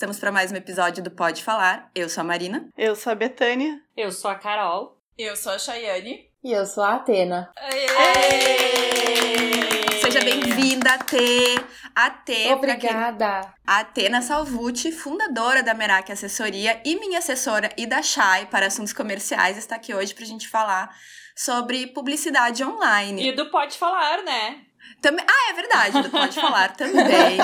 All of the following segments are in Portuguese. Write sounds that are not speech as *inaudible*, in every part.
estamos para mais um episódio do Pode Falar. Eu sou a Marina. Eu sou a Betânia. Eu sou a Carol. Eu sou a Chayane. E eu sou a Atena. Aê! Seja bem-vinda, T. A T. Obrigada. Atena Salvucci, fundadora da Merak Assessoria e minha assessora e da Chay para assuntos comerciais, está aqui hoje para a gente falar sobre publicidade online. E do Pode Falar, né? Também, ah, é verdade, Pode Falar também.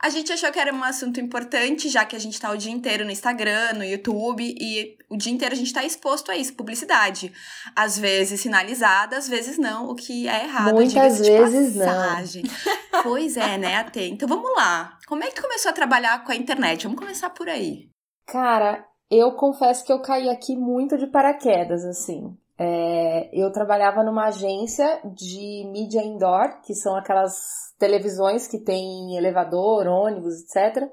A gente achou que era um assunto importante, já que a gente tá o dia inteiro no Instagram, no YouTube, e o dia inteiro a gente tá exposto a isso, publicidade. Às vezes sinalizada, às vezes não, o que é errado. Muitas vezes passagem. não. Pois é, né, Atê? Então vamos lá. Como é que tu começou a trabalhar com a internet? Vamos começar por aí. Cara, eu confesso que eu caí aqui muito de paraquedas, assim. É, eu trabalhava numa agência de mídia indoor, que são aquelas televisões que tem elevador, ônibus, etc.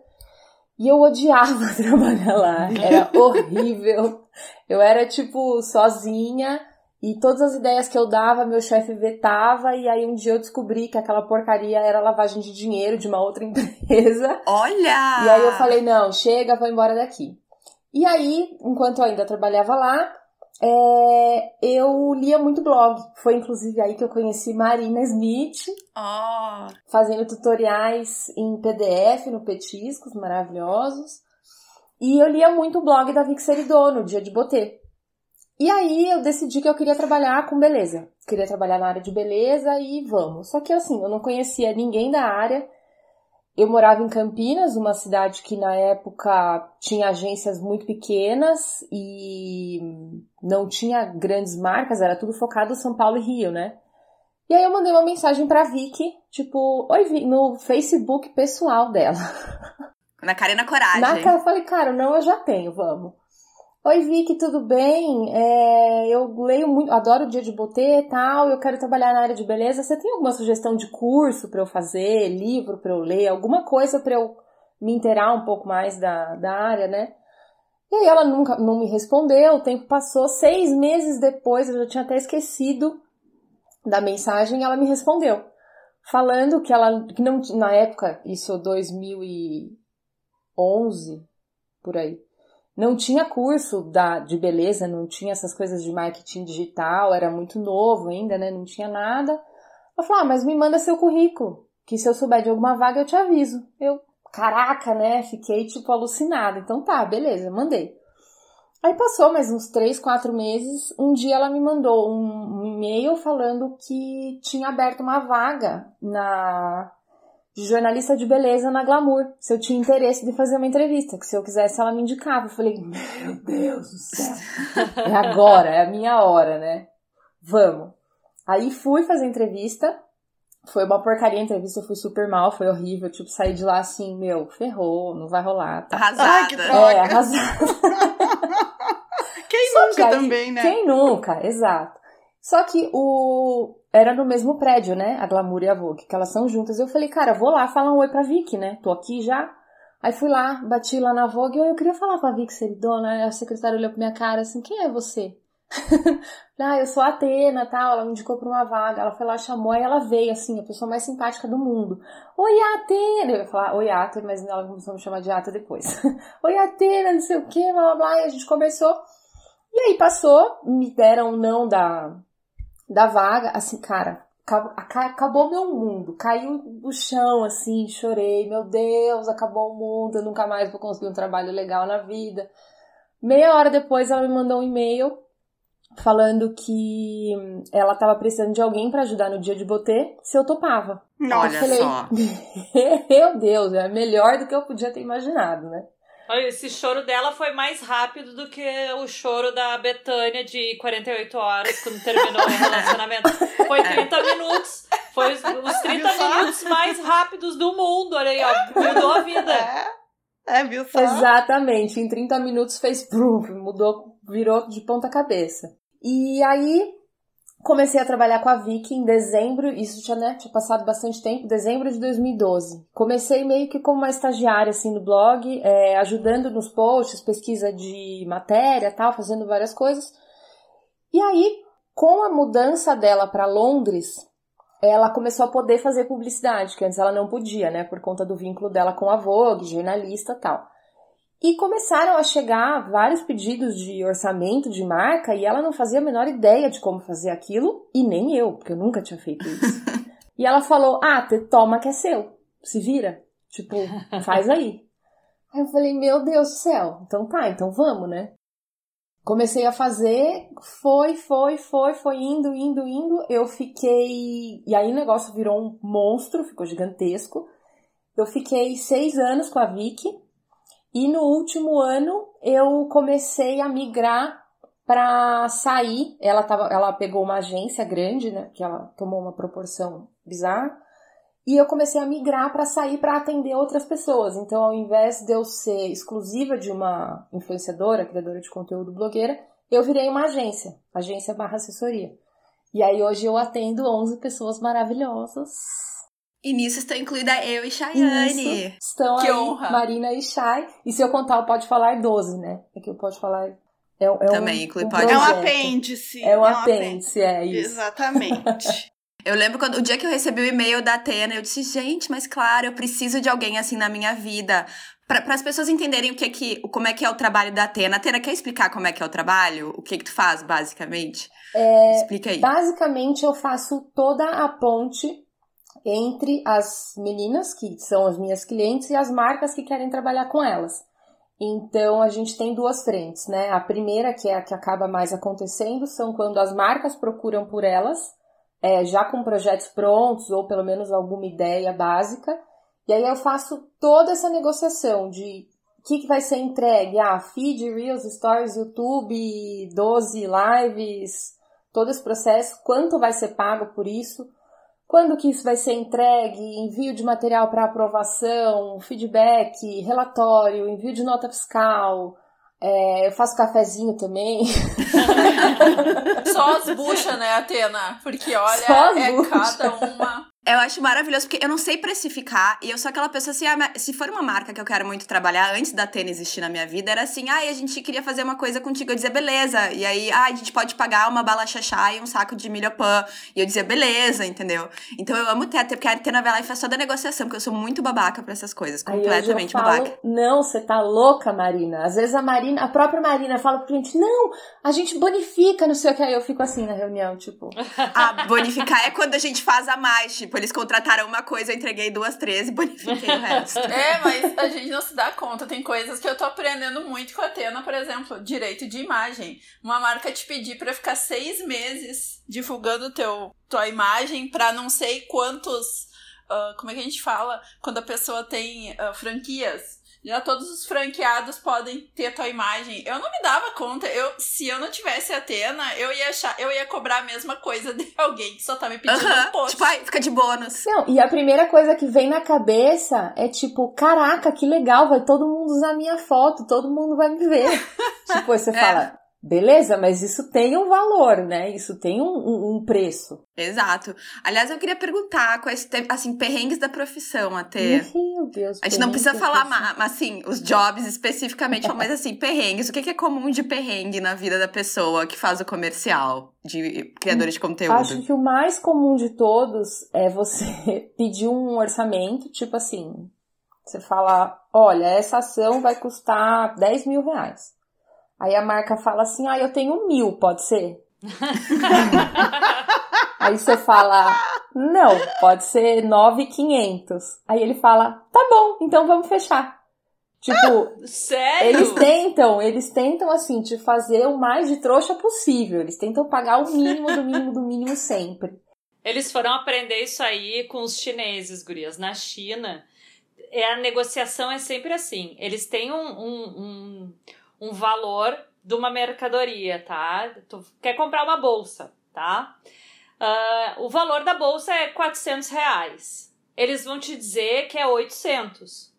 E eu odiava *laughs* trabalhar lá, era *laughs* horrível. Eu era tipo sozinha e todas as ideias que eu dava, meu chefe vetava, e aí um dia eu descobri que aquela porcaria era lavagem de dinheiro de uma outra *laughs* empresa. Olha! E aí eu falei: não, chega, vou embora daqui. E aí, enquanto eu ainda trabalhava lá, é, eu lia muito blog. Foi inclusive aí que eu conheci Marina Smith. Fazendo tutoriais em PDF no Petiscos, maravilhosos. E eu lia muito o blog da Vic Seridô no dia de botê. E aí eu decidi que eu queria trabalhar com beleza. Queria trabalhar na área de beleza e vamos. Só que assim, eu não conhecia ninguém da área. Eu morava em Campinas, uma cidade que na época tinha agências muito pequenas e não tinha grandes marcas, era tudo focado em São Paulo e Rio, né? E aí eu mandei uma mensagem pra Vicky, tipo, oi, Vicky, no Facebook pessoal dela. Na cara e na coragem. Na cara, eu falei, cara, não, eu já tenho, vamos. Oi, Vicky, tudo bem? É, eu leio muito, adoro o dia de botê e tal, eu quero trabalhar na área de beleza. Você tem alguma sugestão de curso para eu fazer, livro para eu ler, alguma coisa para eu me inteirar um pouco mais da, da área, né? E aí ela nunca não me respondeu, o tempo passou, seis meses depois, eu já tinha até esquecido da mensagem, ela me respondeu, falando que ela, que não, na época, isso 2011, por aí, não tinha curso da, de beleza, não tinha essas coisas de marketing digital, era muito novo ainda, né? Não tinha nada. Eu falei, ah, mas me manda seu currículo, que se eu souber de alguma vaga eu te aviso. Eu, caraca, né? Fiquei tipo alucinada. Então tá, beleza, mandei. Aí passou mais uns três, quatro meses. Um dia ela me mandou um, e-mail falando que tinha aberto uma vaga na de jornalista de beleza na Glamour, se eu tinha interesse de fazer uma entrevista, que se eu quisesse ela me indicava. Eu falei, meu Deus do céu, é agora, é a minha hora, né? Vamos. Aí fui fazer entrevista, foi uma porcaria a entrevista, eu fui super mal, foi horrível, tipo, saí de lá assim, meu, ferrou, não vai rolar. Tá. Arrasada. Ai, que droga. É, arrasada. *laughs* Quem Só nunca que aí, também, né? Quem nunca, exato. Só que o era no mesmo prédio, né? A Glamour e a Vogue, que elas são juntas. Eu falei, cara, vou lá falar um oi pra Vicky, né? Tô aqui já. Aí fui lá, bati lá na Vogue, eu queria falar com a Vicky Seridona, a secretária olhou pra minha cara assim, quem é você? *laughs* ah, eu sou a Atena, tal, ela me indicou pra uma vaga, ela foi lá, chamou, e ela veio, assim, a pessoa mais simpática do mundo. Oi, Atena! Eu ia falar, oi, Atena, mas ela começou a me chamar de Ata depois. *laughs* oi, Atena, não sei o que, blá, blá, blá, e a gente conversou. E aí passou, me deram um não da, da vaga, assim, cara, acabou meu mundo, caiu no chão, assim, chorei, meu Deus, acabou o mundo, eu nunca mais vou conseguir um trabalho legal na vida. Meia hora depois ela me mandou um e-mail falando que ela estava precisando de alguém para ajudar no dia de botê, se eu topava. Olha eu falei, só. *laughs* meu Deus, é melhor do que eu podia ter imaginado, né? Esse choro dela foi mais rápido do que o choro da Betânia de 48 horas, quando terminou o relacionamento. Foi 30 minutos. Foi os, 30 minutos mais rápidos do mundo. Olha aí, ó. Mudou a vida. É, é viu só? Exatamente. Em 30 minutos fez brum, mudou, virou de ponta cabeça. E aí, Comecei a trabalhar com a Vicky em dezembro, isso tinha, né, tinha passado bastante tempo, dezembro de 2012. Comecei meio que como uma estagiária, assim, no blog, é, ajudando nos posts, pesquisa de matéria tal, fazendo várias coisas. E aí, com a mudança dela para Londres, ela começou a poder fazer publicidade, que antes ela não podia, né? Por conta do vínculo dela com a Vogue, jornalista tal. E começaram a chegar vários pedidos de orçamento de marca e ela não fazia a menor ideia de como fazer aquilo, e nem eu, porque eu nunca tinha feito isso. *laughs* e ela falou: Ah, te toma que é seu, se vira. Tipo, faz aí. Aí eu falei: Meu Deus do céu, então tá, então vamos, né? Comecei a fazer, foi, foi, foi, foi indo, indo, indo. Eu fiquei. E aí o negócio virou um monstro, ficou gigantesco. Eu fiquei seis anos com a Vicky. E no último ano eu comecei a migrar para sair. Ela, tava, ela pegou uma agência grande, né? Que ela tomou uma proporção bizarra. E eu comecei a migrar para sair para atender outras pessoas. Então, ao invés de eu ser exclusiva de uma influenciadora, criadora de conteúdo, blogueira, eu virei uma agência, agência barra assessoria. E aí hoje eu atendo 11 pessoas maravilhosas. E nisso está incluída eu e Chayane. estão que aí, honra. Marina e Chay. E se eu contar o Pode Falar 12, né? É que o Pode Falar é, é Também um, inclui um Pode É um apêndice. É um apêndice, é isso. Exatamente. *laughs* Eu lembro quando o dia que eu recebi o e-mail da Atena, eu disse, gente, mas claro, eu preciso de alguém assim na minha vida. Para as pessoas entenderem o que é que, como é que é o trabalho da Atena. Atena, quer explicar como é que é o trabalho? O que que tu faz, basicamente? É, Explica aí. Basicamente, eu faço toda a ponte entre as meninas, que são as minhas clientes, e as marcas que querem trabalhar com elas. Então, a gente tem duas frentes, né? A primeira, que é a que acaba mais acontecendo, são quando as marcas procuram por elas, é, já com projetos prontos, ou pelo menos alguma ideia básica. E aí eu faço toda essa negociação de o que, que vai ser entregue. Ah, feed, Reels, Stories, YouTube, 12 lives, todo esse processo, quanto vai ser pago por isso, quando que isso vai ser entregue, envio de material para aprovação, feedback, relatório, envio de nota fiscal, é, eu faço cafezinho também. *laughs* *laughs* Só as buchas, né, Atena? Porque olha, é cada uma. Eu acho maravilhoso, porque eu não sei precificar, e eu sou aquela pessoa assim, ah, se for uma marca que eu quero muito trabalhar, antes da Atena existir na minha vida, era assim, ah, a gente queria fazer uma coisa contigo, eu dizia, beleza, e aí, ah, a gente pode pagar uma bala chachá e um saco de milho pan, e eu dizia, beleza, entendeu? Então eu amo ter, porque a Atena vai lá e faz toda a negociação, porque eu sou muito babaca pra essas coisas, completamente falo, babaca. não, você tá louca, Marina. Às vezes a Marina, a própria Marina fala pro cliente, não, a gente bonifica, não sei o que. Aí eu fico assim na reunião, tipo, *laughs* Ah, bonificar é quando a gente faz a mais, tipo, eles contrataram uma coisa, eu entreguei duas, três e bonifiquei o resto. *laughs* É, mas a gente não se dá conta. Tem coisas que eu tô aprendendo muito com a Atena, por exemplo, direito de imagem. Uma marca te pedir pra ficar seis meses divulgando teu, tua imagem pra não sei quantos. ah, como é que a gente fala? Quando a pessoa tem ah, franquias. Já todos os franqueados podem ter tua imagem. Eu não me dava conta. Eu, se eu não tivesse a Atena, eu ia achar, eu ia cobrar a mesma coisa *laughs* de alguém que só tá me pedindo Aham, um post. tipo, ai, fica de bônus. Não, e a primeira coisa que vem na cabeça é tipo, caraca, que legal, vai todo mundo usar minha foto, todo mundo vai me ver. *laughs* tipo, você É. fala, beleza, mas isso tem um valor, né? Isso tem um, um- um preço. Exato. Aliás, eu queria perguntar quais, assim, perrengues da profissão até. Meu Deus. A gente não precisa falar, mas assim, os jobs especificamente, mas assim, perrengues. O que é comum de perrengue na vida da pessoa que faz o comercial, de criadora de conteúdo? Acho que o mais comum de todos é você *laughs* pedir um orçamento, tipo assim, você fala, olha, essa ação vai custar 10 mil reais. Aí a marca fala assim, ah, eu tenho mil, pode ser? *laughs* Aí você fala, não, pode ser 9,500. Aí ele fala, tá bom, então vamos fechar. Tipo, *laughs* Sério? eles tentam, eles tentam assim, te fazer o mais de trouxa possível. Eles tentam pagar o mínimo do mínimo do mínimo sempre. Eles foram aprender isso aí com os chineses, gurias. Na China, é, a negociação é sempre assim. Eles têm um, um, um, um valor de uma mercadoria, tá? Tu quer comprar uma bolsa, tá? Ah, o valor da bolsa é 400 reais. Eles vão te dizer que é 800.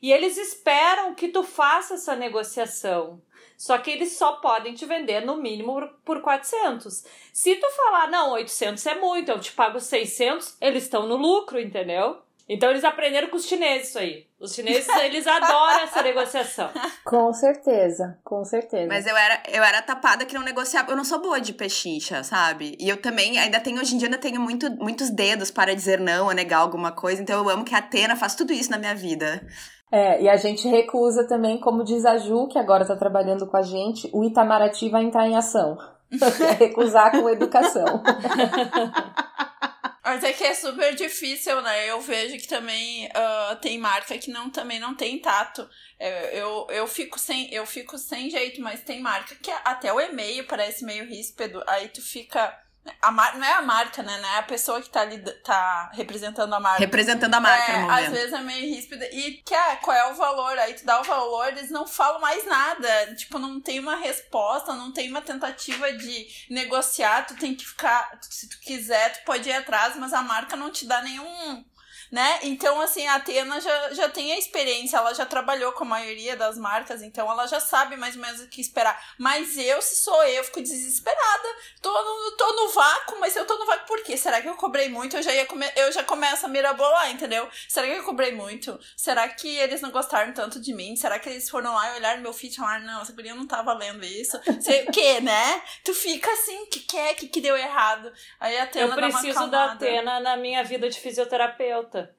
E eles esperam que tu faça essa negociação. Só que eles só podem te vender no mínimo por- por 400. Se tu falar, não, 800 é muito, eu te pago 600, eles estão no lucro, entendeu? Então eles aprenderam com os chineses isso aí. Os chineses, eles adoram essa negociação. *laughs* Com certeza, com certeza. Mas eu era, eu era tapada que não negociava. Eu não sou boa de pechincha, sabe? E eu também, ainda tenho, hoje em dia, ainda tenho muito, muitos dedos para dizer não ou negar alguma coisa. Então eu amo que a Atena faz tudo isso na minha vida. É, e a gente recusa também, como diz a Ju, que agora tá trabalhando com a gente, o Itamaraty vai entrar em ação. *laughs* recusar com educação. *laughs* Mas é que é super difícil, né? Eu vejo que também uh, tem marca que não, também não tem tato. Eu, eu, eu, fico sem, eu fico sem jeito, mas tem marca que até o e-mail parece meio ríspido. Aí tu fica a mar... Não é a marca, né? Não é a pessoa que tá, ali, tá representando a marca. Representando a marca é, no momento. Às vezes é meio ríspida. E que, ah, qual é o valor? Aí tu dá o valor, eles não falam mais nada. Tipo, não tem uma resposta, não tem uma tentativa de negociar. Tu tem que ficar. Se tu quiser, tu pode ir atrás, mas a marca não te dá nenhum né? Então, assim, a Atena já, já tem a experiência, ela já trabalhou com a maioria das marcas, então ela já sabe mais ou menos o que esperar. Mas eu, se sou eu, fico desesperada. Tô no, tô no vácuo, mas eu tô no vácuo por quê? Será que eu cobrei muito? Eu já, ia come... eu já começo a mirabolar, entendeu? Será que eu cobrei muito? Será que eles não gostaram tanto de mim? Será que eles foram lá e olharam meu feed e falaram, não, essa guria não tá valendo isso? Sei o quê, né? Tu fica assim, que que é? que, que deu errado? Aí a Atena Eu preciso da Atena na minha vida de fisioterapeuta puta.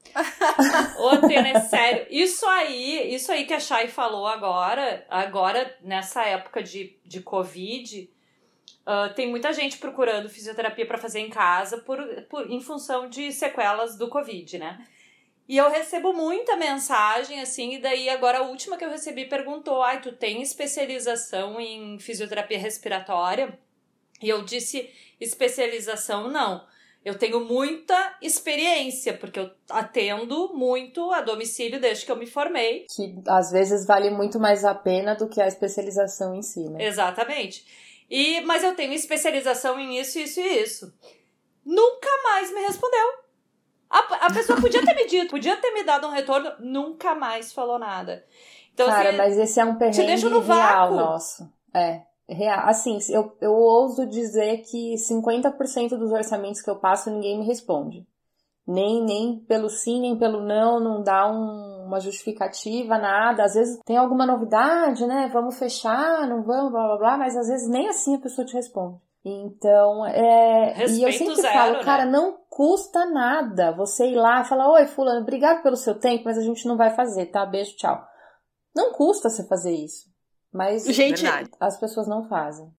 Ô, é sério. Isso aí, isso aí que a Chay falou agora, agora, nessa época de, de Covid, uh, tem muita gente procurando fisioterapia para fazer em casa por, por, em função de sequelas do Covid, né? E eu recebo muita mensagem, assim, e daí agora a última que eu recebi perguntou: ai, tu tem especialização em fisioterapia respiratória? E eu disse: especialização não eu tenho muita experiência, porque eu atendo muito a domicílio desde que eu me formei. Que às vezes vale muito mais a pena do que a especialização em si, né? Exatamente. E, mas eu tenho especialização em isso, isso e isso. Nunca mais me respondeu. A, a pessoa podia ter me dito, podia ter me dado um retorno, nunca mais falou nada. Então, Cara, assim, mas esse é um perrengue real vácuo. nosso. É. Assim, eu, eu ouso dizer que 50% dos orçamentos que eu passo ninguém me responde. Nem, nem pelo sim, nem pelo não, não dá um, uma justificativa, nada. Às vezes tem alguma novidade, né? Vamos fechar, não vamos, blá blá blá, mas às vezes nem assim a pessoa te responde. Então, é. Respeito e eu sempre zero, falo, né? cara, não custa nada você ir lá e falar: Oi, Fulano, obrigado pelo seu tempo, mas a gente não vai fazer, tá? Beijo, tchau. Não custa você fazer isso. Mas Gente, Verdade. as pessoas não fazem.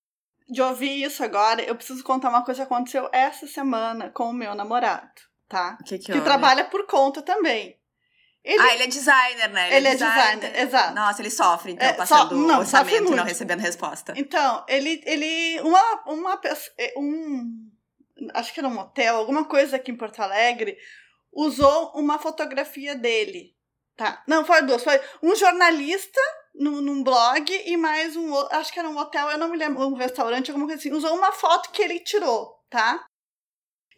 de ouvir isso agora, eu preciso contar uma coisa que aconteceu essa semana com o meu namorado, tá? O que que Que trabalha por conta também. Ele, Ah, ele é designer, né? Ele é designer, exato. Nossa, ele sofre, então, É, passando so- não, orçamento e não recebendo resposta. Então, ele, ele, uma, uma pessoa, um, acho que era um hotel, alguma coisa aqui em Porto Alegre, usou uma fotografia dele, tá? Não, foi duas, foi um jornalista num, num blog e mais um, acho que era um hotel, eu não me lembro, um restaurante, alguma coisa assim, usou uma foto que ele tirou, tá?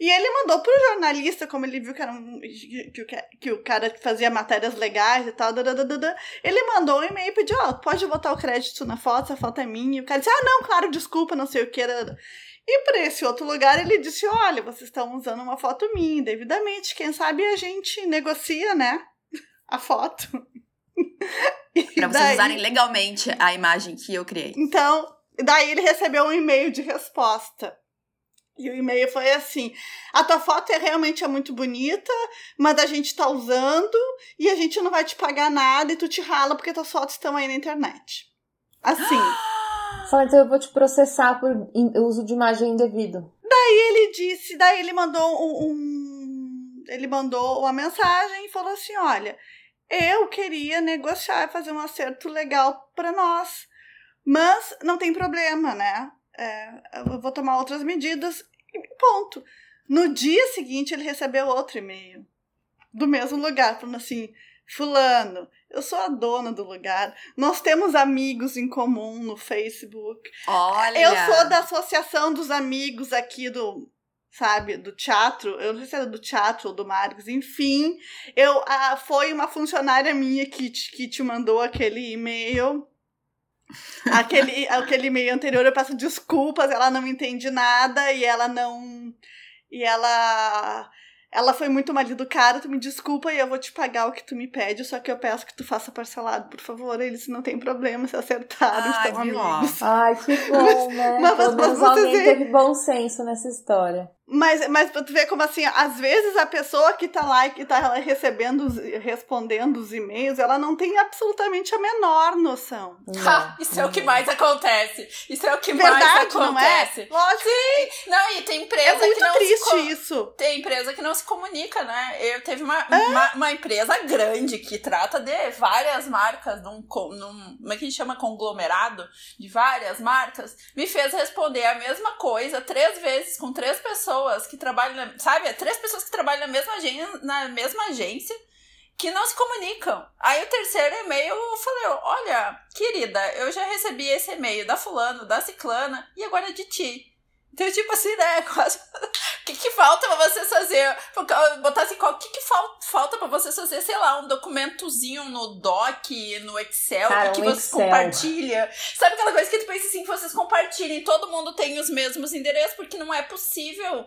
E ele mandou pro jornalista, como ele viu que, era um, que, que o cara fazia matérias legais e tal, dadadadada, ele mandou um e-mail e pediu, ó, pode botar o crédito na foto, essa foto é minha. E o cara disse, ah, não, claro, desculpa, não sei o que. dadada. E para esse outro lugar ele disse, olha, vocês estão usando uma foto minha indevidamente, quem sabe a gente negocia, né, *laughs* a foto. Pra vocês daí- usarem legalmente a imagem que eu criei. então, daí ele recebeu um e-mail de resposta. E o e-mail foi assim: a tua foto é realmente é muito bonita, mas a gente tá usando e a gente não vai te pagar nada e tu te rala porque tuas fotos estão aí na internet. Assim. *gasps* Fala, então eu vou te processar por uso de imagem indevido. Daí ele disse, daí ele mandou um, um- ele mandou uma mensagem e falou assim: olha, eu queria negociar e fazer um acerto legal para nós, mas não tem problema, né? É, eu vou tomar outras medidas e ponto. No dia seguinte ele recebeu outro e-mail do mesmo lugar falando assim: fulano, eu sou a dona do lugar, nós temos amigos em comum no Facebook. Olha! Eu sou da associação dos amigos aqui do, sabe, do teatro. Eu não sei se era do teatro ou do Marcos, enfim. Eu, ah, foi uma funcionária minha que te, que te mandou aquele e-mail. *laughs* Aquele, aquele e-mail anterior, eu peço desculpas, ela não entende nada e ela não. E ela. ela foi muito mal educada, tu me desculpa e eu vou te pagar o que tu me pede, só que eu peço que tu faça parcelado, por favor. Eles não tem problema, se acertaram, Ai, estão. Ai, que bom, *laughs* né? Mas- mas menos vocês teve bom senso nessa história. Mas, mas pra tu ver como assim, às vezes a pessoa que tá lá e que tá recebendo, os- respondendo os e-mails, ela não tem absolutamente a menor noção. Ha, Não, isso é o que não. mais acontece. Isso é o que mais Verdade, não é? acontece. Lógico, Não, e tem é empresa que muito não se triste co- isso. Tem empresa que não se comunica, né? Eu teve uma, É? uma, uma empresa grande que trata de várias marcas, num, num como é que a gente chama conglomerado de várias marcas, me fez responder a mesma coisa três vezes com três pessoas que trabalham, sabe? É Três pessoas que trabalham na mesma agência, na mesma agência que não se comunicam. Aí o terceiro e-mail eu falei, olha, querida, eu já recebi esse e-mail da fulano, da ciclana e agora é de ti. Então, tipo assim, né? *laughs* Quase. O que, que falta pra vocês fazer? Botar assim, qual- o que, que fal- falta pra vocês fazer, sei lá, um documentozinho no Doc, no Excel, Cara, que um vocês Excel. compartilham. Sabe aquela coisa que tu pensa assim, que vocês compartilhem, todo mundo tem os mesmos endereços, porque não é possível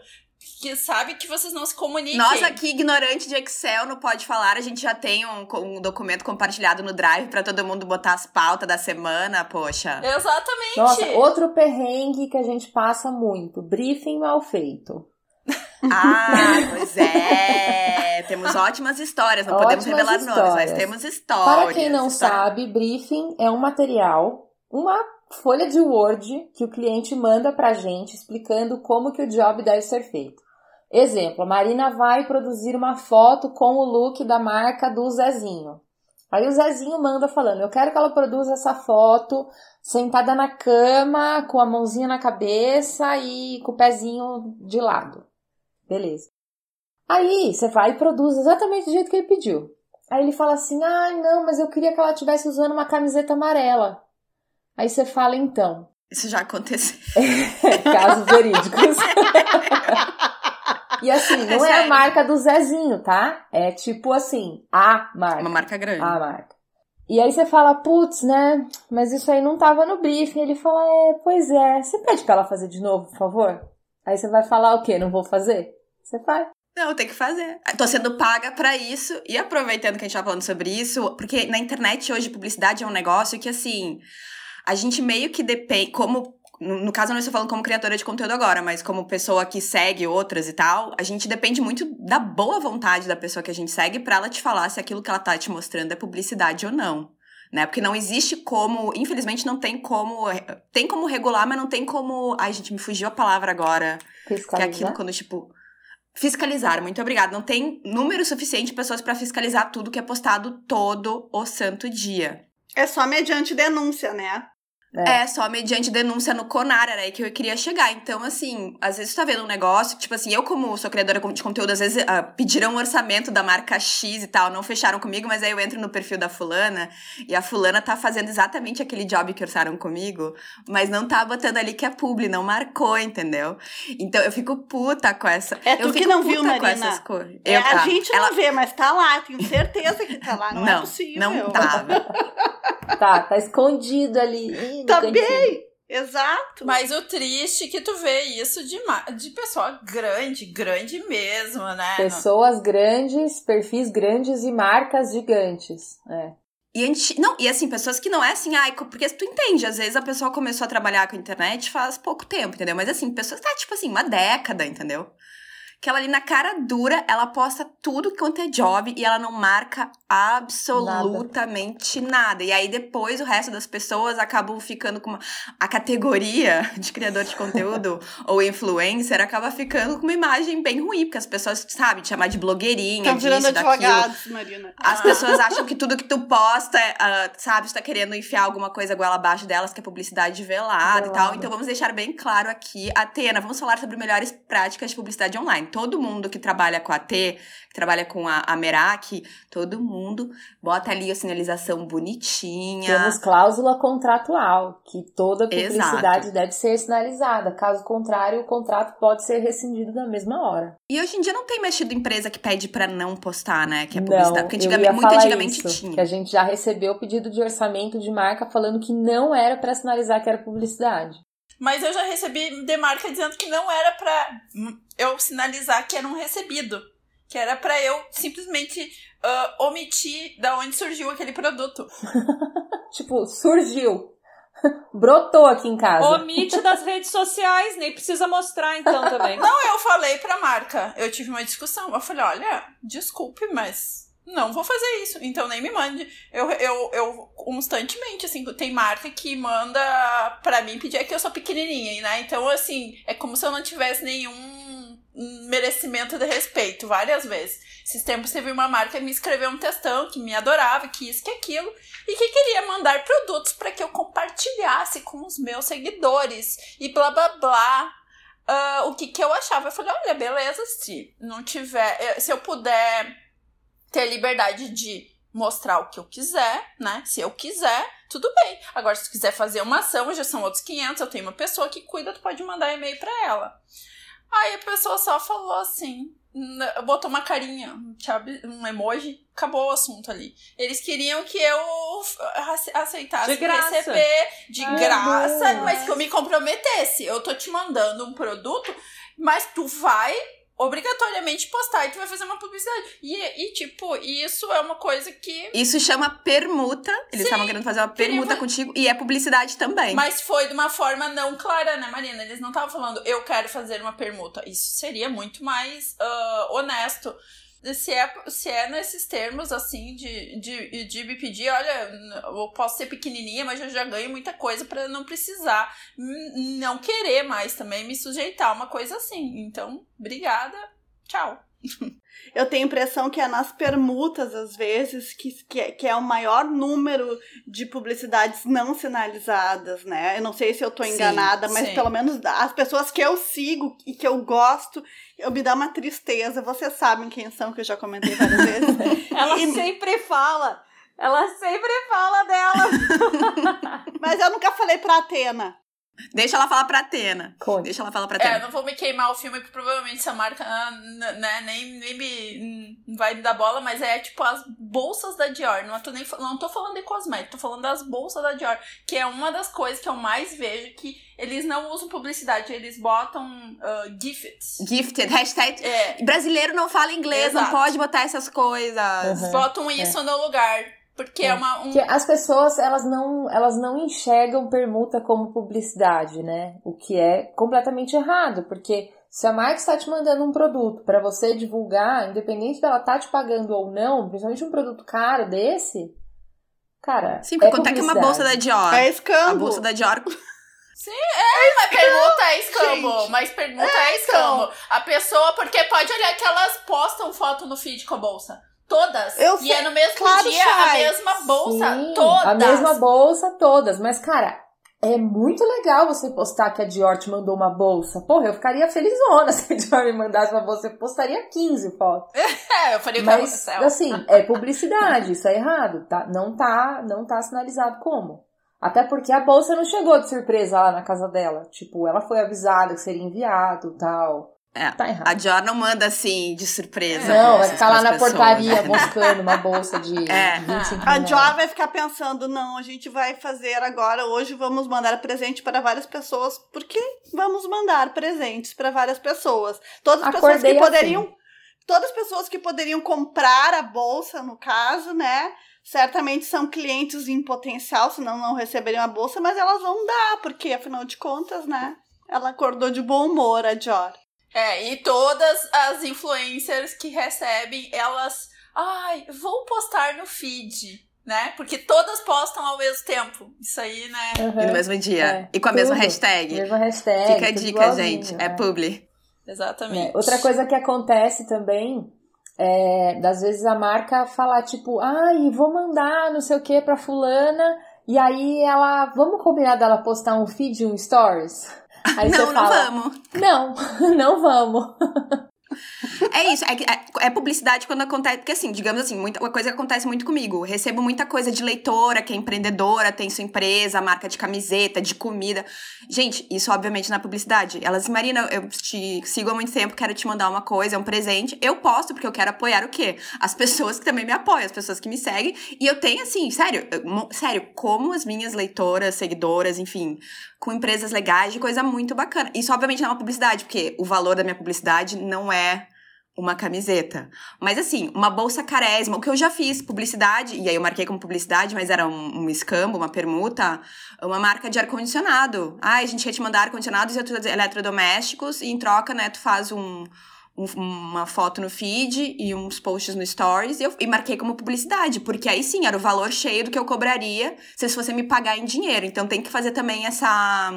que sabe que vocês não se comuniquem. Nós aqui, ignorante de Excel, no Pode Falar, a gente já tem um, um documento compartilhado no Drive pra todo mundo botar as pautas da semana, poxa. Exatamente. Nossa, outro perrengue que a gente passa muito: briefing mal feito. Ah, pois é. *laughs* Temos ótimas histórias, não podemos Ótimas revelar nomes, mas histórias. temos histórias. Para quem não História- sabe, briefing é um material, uma folha de Word que o cliente manda pra gente explicando como que o job deve ser feito. Exemplo, a Marina vai produzir uma foto com o look da marca do Zezinho. Aí o Zezinho manda falando, eu quero que ela produza essa foto sentada na cama, com a mãozinha na cabeça e com o pezinho de lado. Beleza. Aí você vai e produz exatamente do jeito que ele pediu. Aí ele fala assim: ah, não, mas eu queria que ela estivesse usando uma camiseta amarela. Aí você fala, então, Isso já aconteceu. *laughs* casos verídicos. e assim, não é, a sério. marca do Zezinho, tá? É tipo assim, a marca. Uma marca grande. A marca. E aí você fala, putz, né? Mas isso aí não tava no briefing. Ele fala, é, pois é. Você pede pra ela fazer de novo, por favor? Aí você vai falar o quê? Não vou fazer? Você faz. Não, tem que fazer. Tô sendo paga pra isso. E aproveitando que a gente tá falando sobre isso, porque na internet hoje publicidade é um negócio que, assim, a gente meio que depende. Como. No caso, eu não estou falando como criadora de conteúdo agora, mas como pessoa que segue outras e tal, a gente depende muito da boa vontade da pessoa que a gente segue pra ela te falar se aquilo que ela tá te mostrando é publicidade ou não. Né? Porque não existe como, infelizmente não tem como, tem como regular, mas não tem como, ai gente, me fugiu a palavra agora. Que é Fiscalizar. aquilo quando, tipo. Fiscalizar, muito obrigada. Não tem número suficiente de pessoas pra fiscalizar tudo que é postado todo o santo dia. É só mediante denúncia, né? É. É, só mediante denúncia no CONAR, era aí que eu queria chegar. Então, assim, às vezes tu tá vendo um negócio, tipo assim, eu como sou criadora de conteúdo, às vezes ah, pediram um orçamento da marca X e tal, não fecharam comigo, mas aí eu entro no perfil da fulana e a fulana tá fazendo exatamente aquele job que orçaram comigo, mas não tá botando ali que é publi, não marcou, entendeu? Então eu fico puta com essa. É eu tu que não viu, puta com Marina. essas coisas. É, Eu- a tá, gente não ela- vê, mas tá lá, tenho certeza que tá lá, não, é possível. Não tava. Tá, tá escondido ali. No Tá cantinho. bem, exato. Mas o triste é que tu vê isso de, ma- de pessoa grande, grande mesmo, né? Pessoas grandes, perfis grandes e marcas gigantes. É. E gente, não, e assim, pessoas que não é assim, ai, porque tu entende, às vezes a pessoa começou a trabalhar com a internet faz pouco tempo, entendeu? Mas assim, pessoas que tá, tipo assim, uma década, entendeu? Que ela ali na cara dura, ela posta tudo quanto é job e ela não marca absolutamente nada. E aí depois o resto das pessoas acabam ficando com uma. A categoria *laughs* de criador de conteúdo *laughs* ou influencer acaba ficando com uma imagem bem ruim, porque as pessoas, sabe, te chamar de blogueirinha, Estão disso, virando daquilo. advogados, Marina. As pessoas acham *laughs* que tudo que tu posta, ah, sabe, tu tá querendo enfiar alguma coisa goela abaixo delas, que é publicidade velada e tal. Velada. Então vamos deixar bem claro aqui. Atena, vamos falar sobre melhores práticas de publicidade online. Todo mundo que trabalha com a T, que trabalha com a, a Merak, todo mundo bota ali a sinalização bonitinha. Temos cláusula contratual, que toda Exato. publicidade deve ser sinalizada. Caso contrário, o contrato pode ser rescindido na mesma hora. E hoje em dia não tem mais tido empresa que pede pra não postar, né? Que é Não, publicidade. Porque eu antigamente, muito antigamente isso, tinha. Que a gente já recebeu pedido de orçamento de marca falando que não era pra sinalizar que era publicidade. Mas eu já recebi de marca dizendo que não era pra hum, eu sinalizar que era um recebido. Que era pra eu simplesmente uh, omitir da onde surgiu aquele produto. *laughs* tipo, surgiu. *laughs* Brotou aqui em casa. Omite das redes sociais, nem precisa mostrar então também. Não, eu falei pra marca. Eu tive uma discussão. Eu falei, olha, desculpe, mas não vou fazer isso. Então nem me mande. Eu, eu, eu constantemente, assim, tem marca que manda pra mim pedir que eu sou pequenininha, né? Então, assim, é como se eu não tivesse nenhum merecimento de respeito, várias vezes. Esses tempos teve uma marca que me escreveu um textão que me adorava, que isso, que aquilo, e que queria mandar produtos para que eu compartilhasse com os meus seguidores e blá blá blá. Uh, o que, que eu achava? Eu falei, olha, beleza, se não tiver, eh, se eu puder ter liberdade de mostrar o que eu quiser, né? Se eu quiser, tudo bem. Agora, se tu quiser fazer uma ação, já são outros 500, eu tenho uma pessoa que cuida, tu pode mandar e-mail para ela. Aí a pessoa só falou assim, botou uma carinha, um emoji, acabou o assunto ali. Eles queriam que eu aceitasse de graça. receber de Ai, graça, mas que eu me comprometesse. Eu tô te mandando um produto, mas tu vai obrigatoriamente postar e tu vai fazer uma publicidade. E, e tipo, isso é uma coisa que. Isso chama permuta. Eles estavam querendo fazer uma permuta queria... contigo e é publicidade também. Mas foi de uma forma não clara, né, Marina? Eles não estavam falando, eu quero fazer uma permuta. Isso seria muito mais uh, honesto se é, se é nesses termos, assim, de, de, de me pedir, olha, eu posso ser pequenininha, mas eu já ganho muita coisa para não precisar, não querer mais também me sujeitar a uma coisa assim. Então, obrigada, tchau. *laughs* Eu tenho a impressão que é nas permutas, às vezes, que, que, é, que é o maior número de publicidades não sinalizadas, né? Eu não sei se eu tô enganada, sim, mas sim. pelo menos as pessoas que eu sigo e que eu gosto, eu me dá uma tristeza. Vocês sabem quem são, que eu já comentei várias vezes. *laughs* Ela e... sempre fala. Ela sempre fala dela. *laughs* mas eu nunca falei pra Atena. Deixa ela falar pra Atena. Conte. Deixa ela falar pra Atena. É, não vou me queimar o filme, porque provavelmente essa marca ah, né, nem, nem me vai me dar bola, mas é tipo as bolsas da Dior. Não tô, nem, não tô falando de cosmético, tô falando das bolsas da Dior, que é uma das coisas que eu mais vejo que eles não usam publicidade, eles botam uh, gifts. Gifted, hashtag. É. Brasileiro não fala inglês, Exato. não pode botar essas coisas. Uhum. Botam isso é. no lugar. Porque é, é uma. Um... Que as pessoas elas não, elas não enxergam permuta como publicidade, né? O que é completamente errado, porque se a marca está te mandando um produto para você divulgar, independente dela estar tá te pagando ou não, principalmente um produto caro desse, cara. Sim, porque é quanto é que uma bolsa da Dior? É escambo. A bolsa da Dior. *laughs* Sim, é, é mas permuta é escambo. Gente. Mas permuta é, é escambo. A pessoa, porque pode olhar que elas postam foto no feed com a bolsa. Todas. Eu e é no mesmo claro, dia a mesma bolsa. Sim, todas. A mesma bolsa, todas. Mas, cara, é muito legal você postar que a Dior te mandou uma bolsa. Porra, eu ficaria felizona *laughs* se a Dior me mandasse uma bolsa. Eu postaria 15 fotos. *laughs* É, eu faria Mas, assim, é publicidade. isso é errado. Tá? Não, tá, não tá sinalizado como. Até porque a bolsa não chegou de surpresa lá na casa dela. Tipo, ela foi avisada que seria enviado tal. É, tá errado. A Dior não manda assim de surpresa. Não, vai ficar lá na pessoas. portaria *laughs* buscando uma bolsa de é. 25 A Dior vai ficar pensando: não, a gente vai fazer agora, hoje vamos mandar presente para várias pessoas, porque vamos mandar presentes para várias pessoas. Todas as pessoas que assim. poderiam. Assim. Todas as pessoas que poderiam comprar a bolsa, no caso, né? Certamente são clientes em potencial, senão não receberiam a bolsa, mas elas vão dar, porque afinal de contas, né? Ela acordou de bom humor, a Dior. É, e todas as influencers que recebem, elas. Ai, vou postar no feed. Né? Porque todas postam ao mesmo tempo. Isso aí, né? Uhum. E no mesmo dia. É, e com a tudo. mesma hashtag. Mesma hashtag. Fica a dica, gente. É né? publi. Exatamente. É. Outra coisa que acontece também é, das vezes a marca falar, tipo, ai, vou mandar não sei o que pra fulana, e aí ela, vamos combinar dela postar um feed, um stories? *laughs* Aí não, você fala, não vamos. Não, *laughs* não vamos. É isso, é, é, é, publicidade quando acontece, porque assim, digamos assim, muita uma coisa que acontece muito comigo. Recebo muita coisa de leitora, que é empreendedora, tem sua empresa, marca de camiseta, de comida. Gente, isso obviamente na é publicidade. Elas, Marina, eu te sigo há muito tempo, quero te mandar uma coisa, é um presente. Eu posto porque eu quero apoiar o quê? As pessoas que também me apoiam, as pessoas que me seguem. E eu tenho assim, sério, sério, como as minhas leitoras, seguidoras, enfim, com empresas legais de coisa muito bacana. Isso obviamente não é uma publicidade, porque o valor da minha publicidade não é uma camiseta. Mas assim, uma bolsa carésima, o que eu já fiz, publicidade, e aí eu marquei como publicidade, mas era um, um escambo, uma permuta, uma marca de ar-condicionado. Ah, a gente quer te mandar ar-condicionados e eletrodomésticos, e em troca, né, tu faz um, um, uma foto no feed e uns posts no stories, e, eu, e marquei como publicidade, porque aí sim, era o valor cheio do que eu cobraria se você me pagar em dinheiro. Então tem que fazer também essa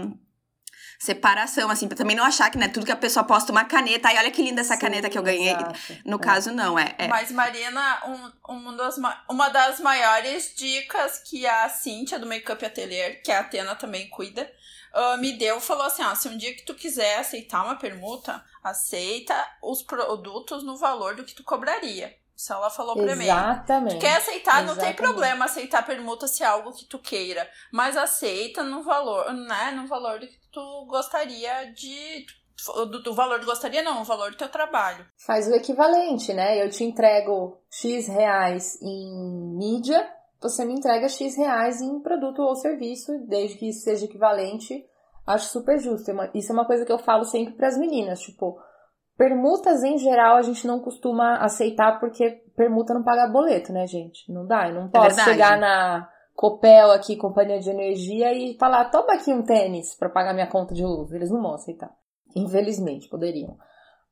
separação, assim, pra também não achar que, né, tudo que a pessoa posta uma caneta, aí olha que linda essa Sim, caneta que eu ganhei. Exato. No é. caso, não, é, é. Mas, Marina, um, um das, uma das maiores dicas que a Cíntia do Makeup Atelier, que a Atena também cuida, uh, me deu, falou assim, ó, se um dia que tu quiser aceitar uma permuta, aceita os produtos no valor do que tu cobraria. Isso ela falou pra mim. Exatamente. Tu quer aceitar, Exatamente. não tem problema aceitar permuta se é algo que tu queira. Mas aceita no valor, né? No valor que tu gostaria de. Do, do valor que gostaria, não, o valor do teu trabalho. Faz o equivalente, né? Eu te entrego X reais em mídia, você me entrega X reais em produto ou serviço, desde que isso seja equivalente. Acho super justo. É isso é uma coisa que eu falo sempre para as meninas, tipo, Permutas, em geral, a gente não costuma aceitar porque permuta não paga boleto, né, gente? Não dá. Eu não é posso é chegar na Copel aqui, Companhia de Energia, e falar, toma aqui um tênis para pagar minha conta de luz. Eles não vão aceitar. Infelizmente, poderiam.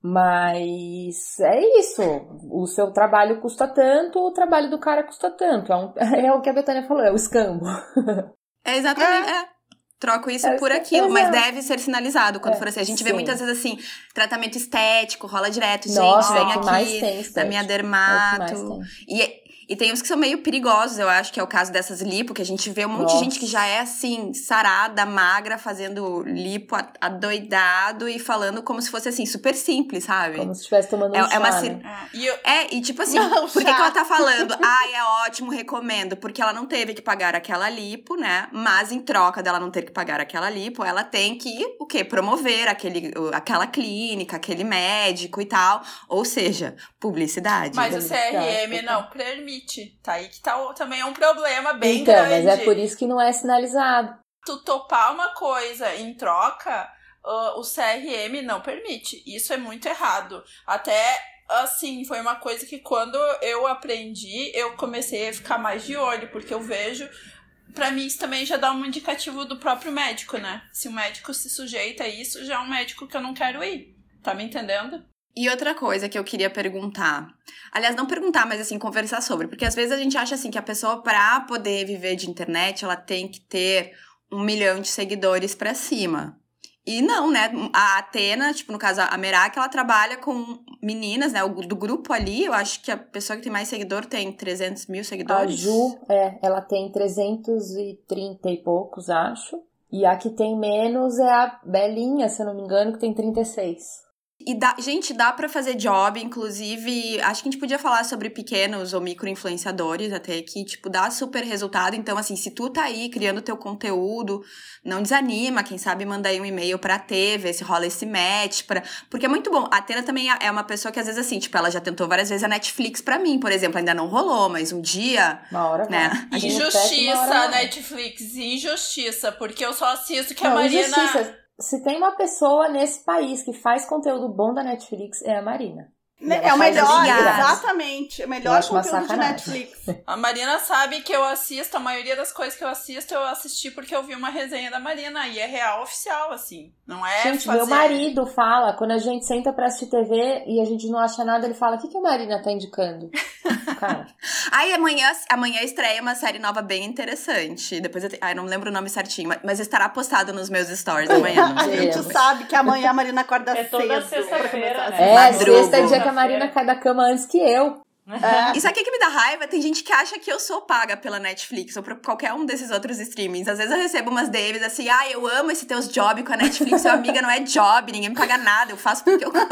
Mas é isso. O seu trabalho custa tanto, o trabalho do cara custa tanto. É, um, *laughs* é o que a Betânia falou, é o escambo. É exatamente. É troco isso é, por aquilo, mas deve ser sinalizado quando é, for assim. A gente sim. vê muitas vezes assim, tratamento estético, rola direto, Nossa, gente, vem é aqui na minha dermato. E e tem uns que são meio perigosos, eu acho, que é o caso dessas lipo, que a gente vê um monte Nossa. de gente que já é assim, sarada, magra, fazendo lipo adoidado e falando como se fosse assim, super simples, sabe? Como se estivesse tomando é, um é chá, uma né? é. E eu... é, e tipo assim, não, por que, que ela tá falando? *laughs* Ai, é ótimo, recomendo. Porque ela não teve que pagar aquela lipo, né? Mas em troca dela não ter que pagar aquela lipo, ela tem que, o quê? Promover aquele, aquela clínica, aquele médico e tal. Ou seja, publicidade. Mas o CRM não permite limite. Tá aí que tá, também é um problema bem então, grande. Mas é por isso que não é sinalizado. Tu topar uma coisa em troca, uh, o CRM não permite. Isso é muito errado. Até assim, foi uma coisa que quando eu aprendi, eu comecei a ficar mais de olho, porque eu vejo. Pra mim, isso também já dá um indicativo do próprio médico, né? Se o médico se sujeita a isso, já é um médico que eu não quero ir. Tá me entendendo? E outra coisa que eu queria perguntar. Aliás, não perguntar, mas assim, conversar sobre. Porque às vezes a gente acha assim que a pessoa, para poder viver de internet, ela tem que ter um milhão de seguidores para cima. E não, né? A Atena, tipo, no caso, a Merak, ela trabalha com meninas, né? O, do grupo ali, eu acho que a pessoa que tem mais seguidor tem 300 mil seguidores. A Ju, é, ela tem 330 e poucos, acho. E a que tem menos é a Belinha, se eu não me engano, que tem 36. E dá, gente, dá para fazer job, inclusive, acho que a gente podia falar sobre pequenos ou micro influenciadores até que, tipo, dá super resultado. Então, assim, se tu tá aí criando teu conteúdo, não desanima, quem sabe manda aí um e-mail pra T, ver se rola esse match, pra... porque é muito bom. A Tena também é uma pessoa que às vezes, assim, tipo, ela já tentou várias vezes a Netflix pra mim, por exemplo, ainda não rolou, mas um dia, uma hora né? Injustiça, Netflix, injustiça, porque eu só assisto que não, a Marina... Injustiça se tem uma pessoa nesse país que faz conteúdo bom da Netflix, é a Marina. É o melhor, exatamente. O melhor conteúdo de Netflix. A Marina sabe que eu assisto, a maioria das coisas que eu assisto, eu assisti porque eu vi uma resenha da Marina. E é real oficial, assim. Não é. Gente, fazer... meu marido fala, quando a gente senta pra assistir TV e a gente não acha nada, ele fala: o que, que a Marina tá indicando? *laughs* Cara. Aí amanhã, amanhã estreia uma série nova bem interessante. Depois eu te... Ai, não lembro o nome certinho, mas estará postado nos meus stories amanhã. *laughs* a gente sabe que amanhã a Marina acorda é cedo. É toda sexta-feira, né? É, sexta é dia que a Marina cai da cama antes que eu. É. E sabe o que me dá raiva? Tem gente que acha que eu sou paga pela Netflix ou por qualquer um desses outros streamings. Às vezes eu recebo umas Davis assim, ah, eu amo esse teus job com a Netflix, sua amiga não é job, ninguém me paga nada, eu faço porque eu gosto.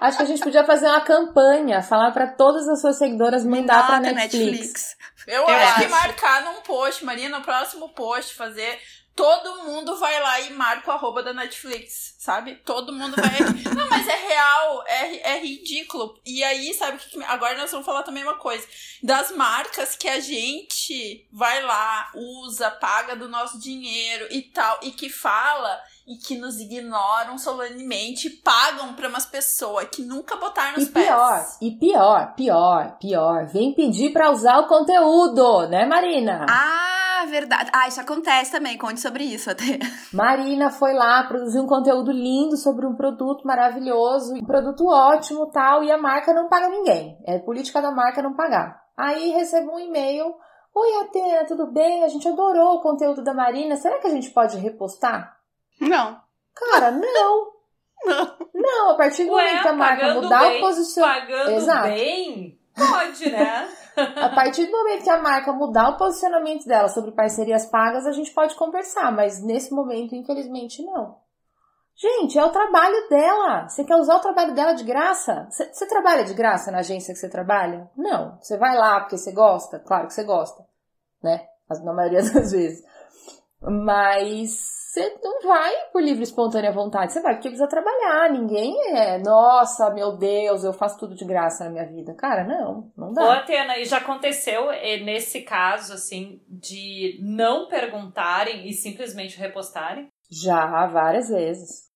Acho que a gente podia fazer uma campanha, falar para todas as suas seguidoras mandar pra Netflix. Netflix. Eu, eu acho, acho que marcar num post, Maria, no próximo post, fazer todo mundo vai lá e marca o arroba da Netflix, sabe? Todo mundo vai. *laughs* Não, mas é real, é, é ridículo. E aí, sabe o que. Agora nós vamos falar também uma coisa. Das marcas que a gente vai lá, usa, paga do nosso dinheiro e tal, e que fala e que nos ignoram solenemente e pagam pra umas pessoas que nunca botaram nos E pior, pés. e pior, pior, pior. Vem pedir pra usar o conteúdo, né, Marina? Ah, verdade. Ah, isso acontece também. Conte sobre isso até. *laughs* Marina foi lá produzir um conteúdo lindo sobre um produto maravilhoso, um produto ótimo tal, e a marca não paga ninguém. É política da marca não pagar. Aí recebo um e-mail. Oi, Atena, tudo bem? A gente adorou o conteúdo da Marina. Será que a gente pode repostar? Não. Cara, não. *laughs* Não. Não, a partir do Ué, momento que a marca mudar bem, o posicionamento. Pagando Exato. bem, pode, né? *laughs* A partir do momento que a marca mudar o posicionamento dela sobre parcerias pagas, a gente pode conversar, mas nesse momento, infelizmente, não. Gente, é o trabalho dela. Você quer usar o trabalho dela de graça? Você, você trabalha de graça na agência que você trabalha? Não. Você vai lá porque você gosta? Claro que você gosta, né? Na maioria *laughs* das vezes. Mas você não vai por livre e espontânea vontade. Você vai porque precisa trabalhar. Ninguém é, nossa, meu Deus, eu faço tudo de graça na minha vida. Cara, não, não Ô, dá. Atena, e já aconteceu eh, nesse caso, assim, de não perguntarem e simplesmente repostarem? Já, várias vezes.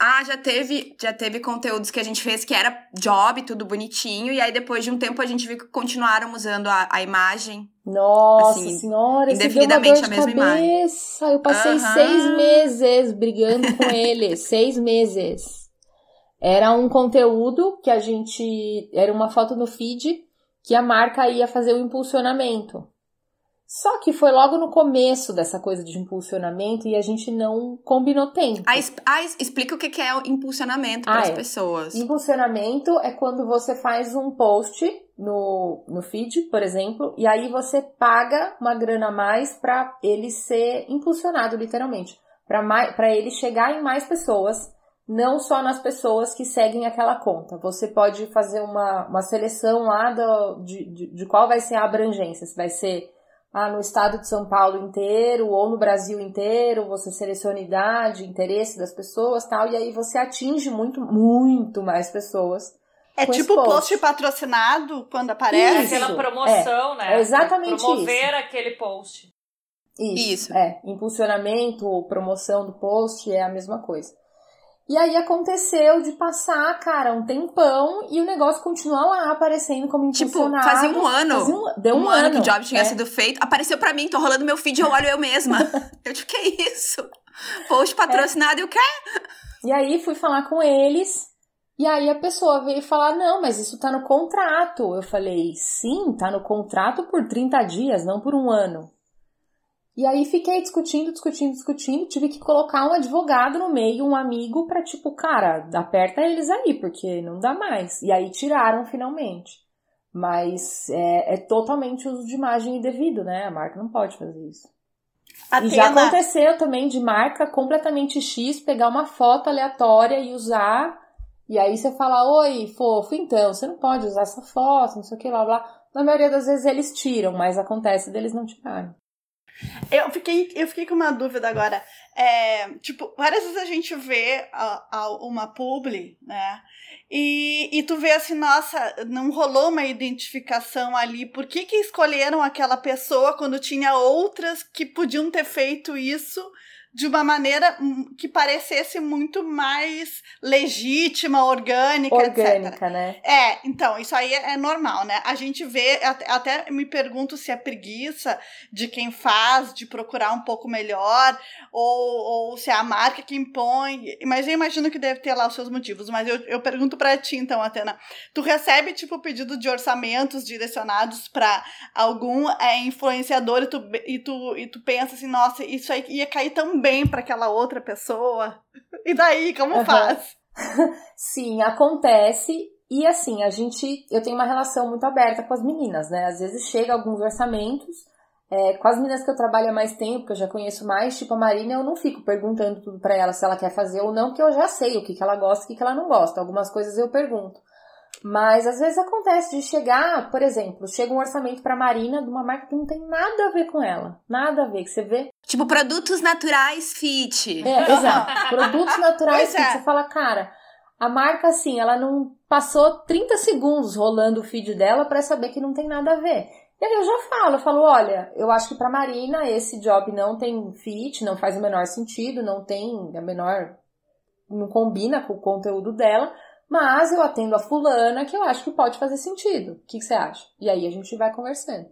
Ah, já teve, já teve conteúdos que a gente fez que era job, tudo bonitinho, e aí depois de um tempo a gente viu que continuaram usando a, a imagem. Nossa Assim, senhora, isso deu uma dor de a mesma imagem. cabeça. Eu passei Aham. seis meses brigando com ele. *laughs* seis meses. Era um conteúdo que a gente. Era uma foto no feed que a marca ia fazer o impulsionamento. Só que foi logo no começo dessa coisa de impulsionamento e a gente não combinou tempo. Ah, ah, explica o que é o impulsionamento Ah, para as é. pessoas. Impulsionamento é quando você faz um post no, no feed, por exemplo, e aí você paga uma grana a mais para ele ser impulsionado, literalmente. Para ele chegar em mais pessoas, não só nas pessoas que seguem aquela conta. Você pode fazer uma, uma seleção lá do, de, de, de qual vai ser a abrangência. Se vai ser ah, no estado de São Paulo inteiro ou no Brasil inteiro, você seleciona idade, interesse das pessoas tal, e aí você atinge muito, muito mais pessoas. É tipo post. post patrocinado quando É aparece. Isso, aquela promoção, né? é exatamente Promover aquele post. Isso. Isso. É, impulsionamento, promoção do post é a mesma coisa. E aí aconteceu de passar, cara, um tempão e o negócio continua lá aparecendo como Tipo, impulsionado. fazia um ano. Fazia um, deu um, um ano que o job tinha é. sido feito, apareceu pra mim, tô rolando meu feed, eu olho eu mesma. *laughs* eu tipo, que isso? Post patrocinado e o quê? E aí fui falar com eles, e aí a pessoa veio falar: não, mas isso tá no contrato. Eu falei: sim, tá no contrato por 30 dias, não por um ano. E aí fiquei discutindo, discutindo, discutindo, tive que colocar um advogado no meio, um amigo, pra tipo, cara, aperta eles aí, porque não dá mais. E aí tiraram finalmente. Mas é, é totalmente uso de imagem indevido, né? A marca não pode fazer isso. E já aconteceu também de marca completamente X pegar uma foto aleatória e usar. E aí você fala, oi, fofo, então, você não pode usar essa foto, não sei o que lá, blá. Na maioria das vezes eles tiram, mas acontece deles não tirarem. Eu fiquei, eu fiquei com uma dúvida agora. É, tipo, várias vezes a gente vê a- a- uma publi, né? E, e tu vê assim, nossa, não rolou uma identificação ali. Por que, que escolheram aquela pessoa quando tinha outras que podiam ter feito isso de uma maneira hum, que parecesse muito mais legítima, orgânica, etc. Orgânica, né? É, então, isso aí é, é normal, né? A gente vê, até, até me pergunto se é preguiça de quem faz, de procurar um pouco melhor, ou, ou se é a marca que impõe, mas eu imagino que deve ter lá os seus motivos, mas eu, eu pergunto pra ti, então, Atena, tu recebe, tipo, pedido de orçamentos direcionados pra algum é, influenciador e tu, e, tu, e tu pensa assim, nossa, isso aí ia cair tão bem pra aquela outra pessoa, e daí, como Aham. faz? *laughs* Sim, acontece. E assim, a gente. Eu tenho uma relação muito aberta com as meninas, né? Às vezes chega alguns orçamentos. é, com as meninas que eu trabalho há mais tempo, que eu já conheço mais, tipo a Marina, eu não fico perguntando tudo pra ela se ela quer fazer ou não, porque eu já sei o que, que ela gosta e o que, que ela não gosta. Algumas coisas eu pergunto. Mas às vezes acontece de chegar, por exemplo, chega um orçamento pra Marina de uma marca que não tem nada a ver com ela. Nada a ver, que você vê Tipo, produtos naturais fit. é, exato. Produtos naturais Pois que é. você fala, cara, a marca assim, ela não passou 30 segundos rolando o feed dela pra saber que não tem nada a ver. E aí eu já falo, eu falo, olha, eu acho que pra Marina esse job não tem fit, não faz o menor sentido, não tem a menor. não combina com o conteúdo dela, mas eu atendo a fulana que eu acho que pode fazer sentido. O que, que você acha? E aí a gente vai conversando.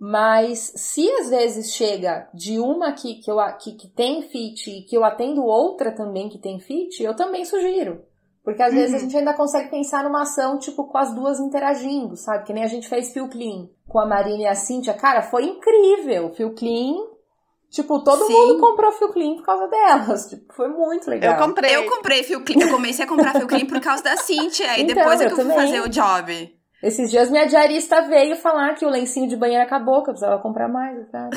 Mas se às vezes chega de uma aqui que, eu, que, que tem fit e que eu atendo outra também que tem fit, eu também sugiro. Porque às uhum. vezes a gente ainda consegue pensar numa ação, tipo, com as duas interagindo, sabe? Que nem a gente fez Feel Clean com a Marina e a Cíntia. Cara, foi incrível. Feel Clean. Tipo, todo Sim. mundo comprou Feel Clean por causa delas. Tipo, foi muito legal. Eu comprei. Eu comprei Feel Clean. Eu comecei a comprar Feel Clean por causa da Cíntia. E então, depois é que eu, eu fui fazer o job. Esses dias minha diarista veio falar que o lencinho de banheiro acabou, que eu precisava comprar mais. Tá?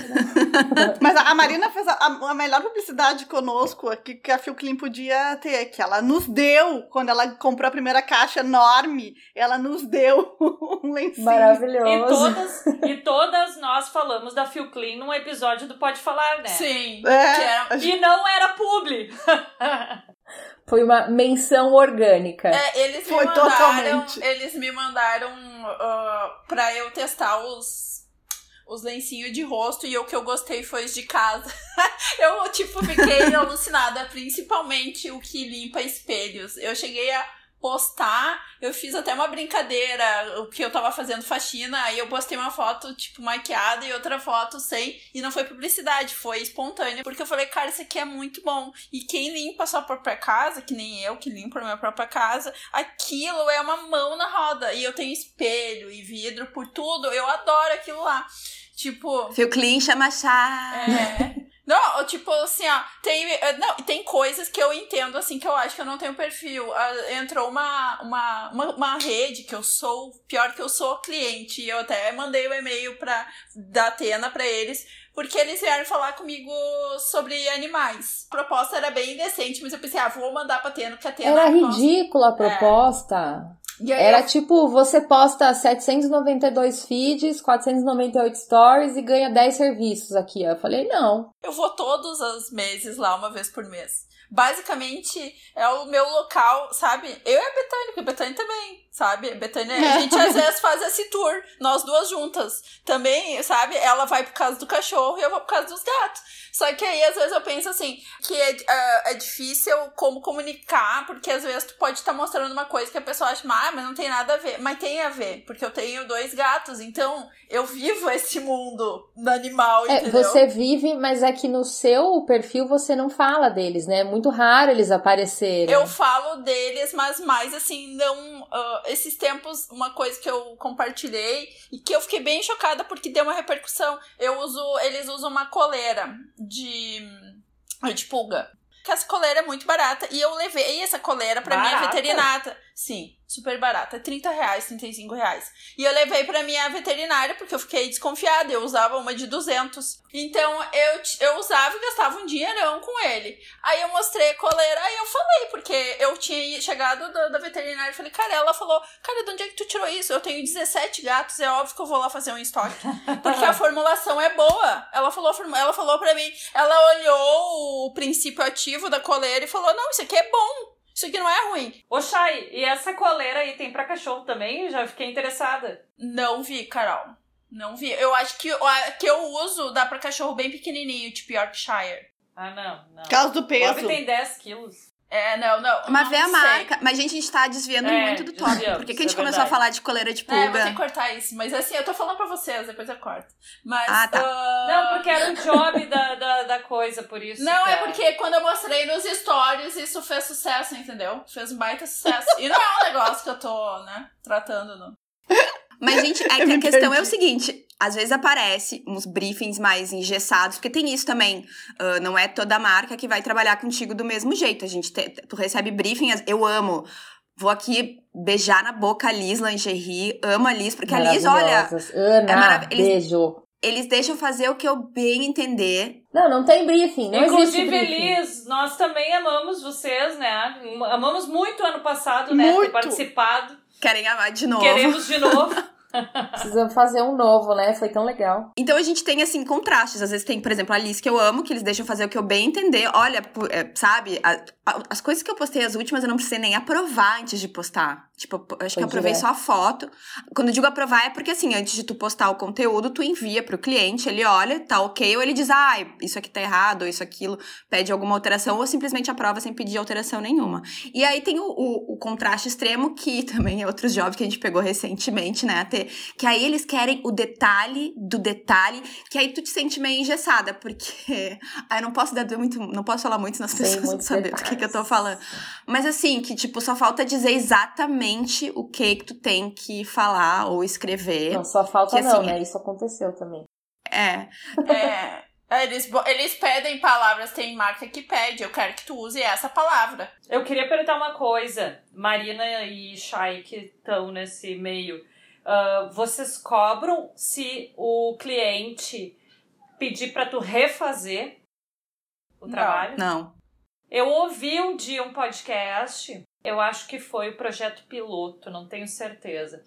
*laughs* Mas a Marina fez a, a, melhor publicidade conosco aqui que a Philclean podia ter, que ela nos deu, quando ela comprou a primeira caixa enorme, ela nos deu *laughs* um lencinho. Maravilhoso. E todas, e todas nós falamos da Philclean num episódio do Pode Falar, né? Sim. É, era... E não era publi. *laughs* Foi uma menção orgânica. É, eles Foi me mandaram, totalmente. Eles me mandaram uh, pra eu testar os, os lencinhos de rosto e o que eu gostei foi os de casa. *laughs* eu, tipo, fiquei *laughs* alucinada, principalmente o que limpa espelhos. Eu cheguei a postar, eu fiz até uma brincadeira, o que eu tava fazendo faxina, aí eu postei uma foto, tipo, maquiada e outra foto sem, e não foi publicidade, foi espontânea, porque eu falei, cara, isso aqui é muito bom. E quem limpa a sua própria casa, que nem eu que limpo a minha própria casa, aquilo é uma mão na roda. E eu tenho espelho e vidro por tudo, eu adoro aquilo lá. Tipo. Fio clean chama chá. É. Não, tipo assim, ó, tem, eh, não, tem coisas que eu entendo, assim, que eu acho que eu não tenho perfil. Uh, entrou uma, uma, uma, uma, rede que eu sou, pior que eu sou cliente, e eu até mandei o um e-mail pra, da Atena pra eles, porque eles vieram falar comigo sobre animais. A proposta era bem decente, mas eu pensei, ah, vou mandar pra Atena, porque a Atena... Era ridícula a proposta. É. Era eu... tipo, você posta 792 feeds, 498 stories e ganha 10 serviços aqui. Eu falei, não. Eu vou todos os meses lá, uma vez por mês. Basicamente, é o meu local, sabe? Eu e a Betânia, porque a Betânia também, sabe? Betânia, a gente às *laughs* vezes faz esse tour, nós duas juntas. Também, sabe? Ela vai por causa do cachorro e eu vou por causa dos gatos. Só que aí, às vezes, eu penso assim, que é, é, é difícil como comunicar, porque às vezes tu pode estar tá mostrando uma coisa que a pessoa acha, ah, mas não tem nada a ver. Mas tem a ver, porque eu tenho dois gatos, então eu vivo *laughs* esse mundo do animal, é, entendeu? Você vive, mas é que no seu perfil você não fala deles, né? É muito raro eles aparecerem. Eu falo deles, mas mais assim, não. Uh, esses tempos, uma coisa que eu compartilhei e que eu fiquei bem chocada porque deu uma repercussão. Eu uso, eles usam uma coleira de, de pulga. Que essa coleira é muito barata. E eu levei essa coleira pra barata? minha veterinária. Sim, super barata. 30 reais, 35 reais. E eu levei pra minha veterinária porque eu fiquei desconfiada. Eu usava uma de 200. Então eu, eu usava e gastava um dinheirão com ele. Aí eu mostrei a coleira, aí eu falei, porque eu tinha chegado da, da veterinária e falei, cara, ela falou, cara, de onde é que tu tirou isso? Eu tenho 17 gatos, é óbvio que eu vou lá fazer um estoque. *laughs* Porque a formulação é boa. Ela falou, ela falou pra mim, ela olhou o princípio ativo da coleira e falou, não, isso aqui é bom. Isso aqui não é ruim. Ô, Chay, e essa coleira aí tem pra cachorro também? Já fiquei interessada. Não vi, Carol. Não vi. Eu acho que a que eu uso dá pra cachorro bem pequenininho, tipo Yorkshire. Ah, não, não. Por causa do peso. Bob tem 10 quilos. É, não, não. Mas não vê a sei. marca. Mas, gente, a gente tá desviando é, muito do tópico. Por que, que a gente é começou a falar de coleira de pulga? É, vou ter que cortar isso. Mas assim, eu tô falando pra vocês, depois eu corto. Mas. Ah, tá. Uh... Não, porque era um job da, da, da coisa, por isso. Não, é porque quando eu mostrei nos stories, isso fez sucesso, entendeu? Fez um baita sucesso. e não é um negócio que eu tô, né, tratando, não. Mas, gente, é *laughs* que a questão é o seguinte: às vezes aparece uns briefings mais engessados, porque tem isso também. Uh, não é toda marca que vai trabalhar contigo do mesmo jeito. A gente te, tu recebe briefing, eu amo. Vou aqui beijar na boca a Liz Lingerie, amo a Liz, porque a Liz, olha. Ana, é marav- eles, beijo. Eles deixam fazer o que eu bem entender. Não, não tem briefing, não Inclusive, briefing. Liz, nós também amamos vocês, né? Amamos muito ano passado, né? Muito. Ter participado. Querem amar de novo. Queremos de novo. *laughs* Precisamos fazer um novo, né? Foi tão legal. Então a gente tem, assim, contrastes. Às vezes tem, por exemplo, a Alice que eu amo, que eles deixam fazer o que eu bem entender. Olha, é, sabe, a, a, as coisas que eu postei, as últimas, eu não precisei nem aprovar antes de postar. Tipo, acho que eu aprovei direto. só a foto. Quando eu digo aprovar, é porque, assim, antes de tu postar o conteúdo, tu envia pro cliente, ele olha, tá ok, ou ele diz, ah, isso aqui tá errado, ou isso, aquilo, pede alguma alteração, ou simplesmente aprova sem pedir alteração nenhuma. E aí tem o, o, o contraste extremo, que *laughs* também é outros jobs que a gente pegou recentemente, né, ter, que aí eles querem o detalhe do detalhe, que aí tu te sente meio engessada, porque *laughs* aí eu não posso dar muito, não posso falar muito nas pessoas não saber do que, que eu tô falando. Mas assim, que tipo, só falta dizer exatamente o que que tu tem que falar ou escrever. Não, só falta que, não, assim, né? Isso aconteceu também. É. É. Eles, eles pedem palavras, tem marca que pede, eu quero que tu use essa palavra. Eu queria perguntar uma coisa, Marina e Shai, que estão nesse meio. Uh, vocês cobram se o cliente pedir para tu refazer o não, trabalho? Não. Eu ouvi um dia um podcast, eu acho que foi o projeto piloto, não tenho certeza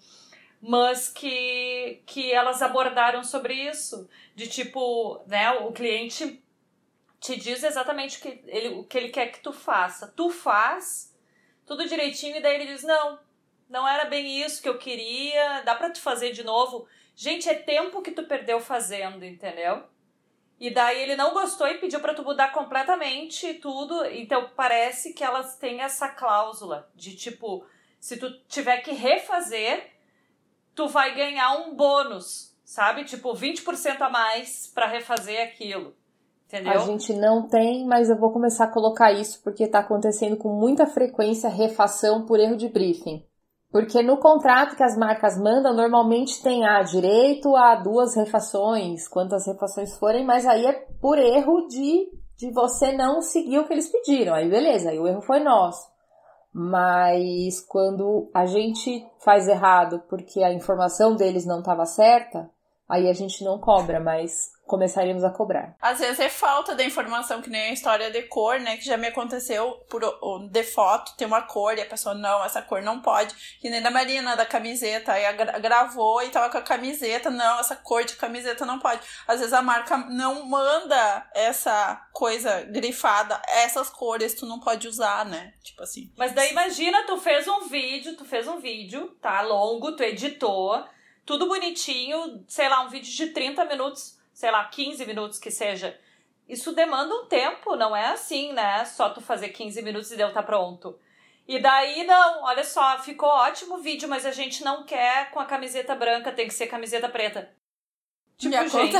mas que, que elas abordaram sobre isso. De tipo, né, o cliente te diz exatamente o que ele, o que ele quer que tu faça. Tu faz tudo direitinho e daí ele diz: não, não era bem isso que eu queria, dá pra tu fazer de novo. Gente, é tempo que tu perdeu fazendo, entendeu? E daí ele não gostou e pediu para tu mudar completamente tudo. Então parece que elas têm essa cláusula de tipo, se tu tiver que refazer, tu vai ganhar um bônus, sabe? Tipo, 20% a mais para refazer aquilo. Entendeu? A gente não tem, mas eu vou começar a colocar isso porque tá acontecendo com muita frequência refação por erro de briefing. Porque no contrato que as marcas mandam, normalmente tem ah, direito a duas refações, quantas refações forem, mas aí é por erro de, de você não seguir o que eles pediram. Aí beleza, aí o erro foi nosso. Mas quando a gente faz errado porque a informação deles não estava certa, aí a gente não cobra, mas começaríamos a cobrar. Às vezes é falta da informação, que nem a história de cor, né? Que já me aconteceu por de foto, tem uma cor e a pessoa, não, essa cor não pode. Que nem da Marina, da camiseta, aí gra gravou e tava com a camiseta, não, essa cor de camiseta não pode. Às vezes a marca não manda essa coisa grifada, essas cores tu não pode usar, né? Tipo assim. Mas daí imagina, tu fez um vídeo, tu fez um vídeo, tá? Longo, tu editou, tudo bonitinho, sei lá, um vídeo de 30 minutos sei lá, 15 minutos que seja. Isso demanda um tempo, não é assim, né? Só tu fazer 15 minutos e deu tá pronto. E daí, não, olha só, ficou ótimo o vídeo, mas a gente não quer com a camiseta branca, tem que ser camiseta preta. Tipo, gente.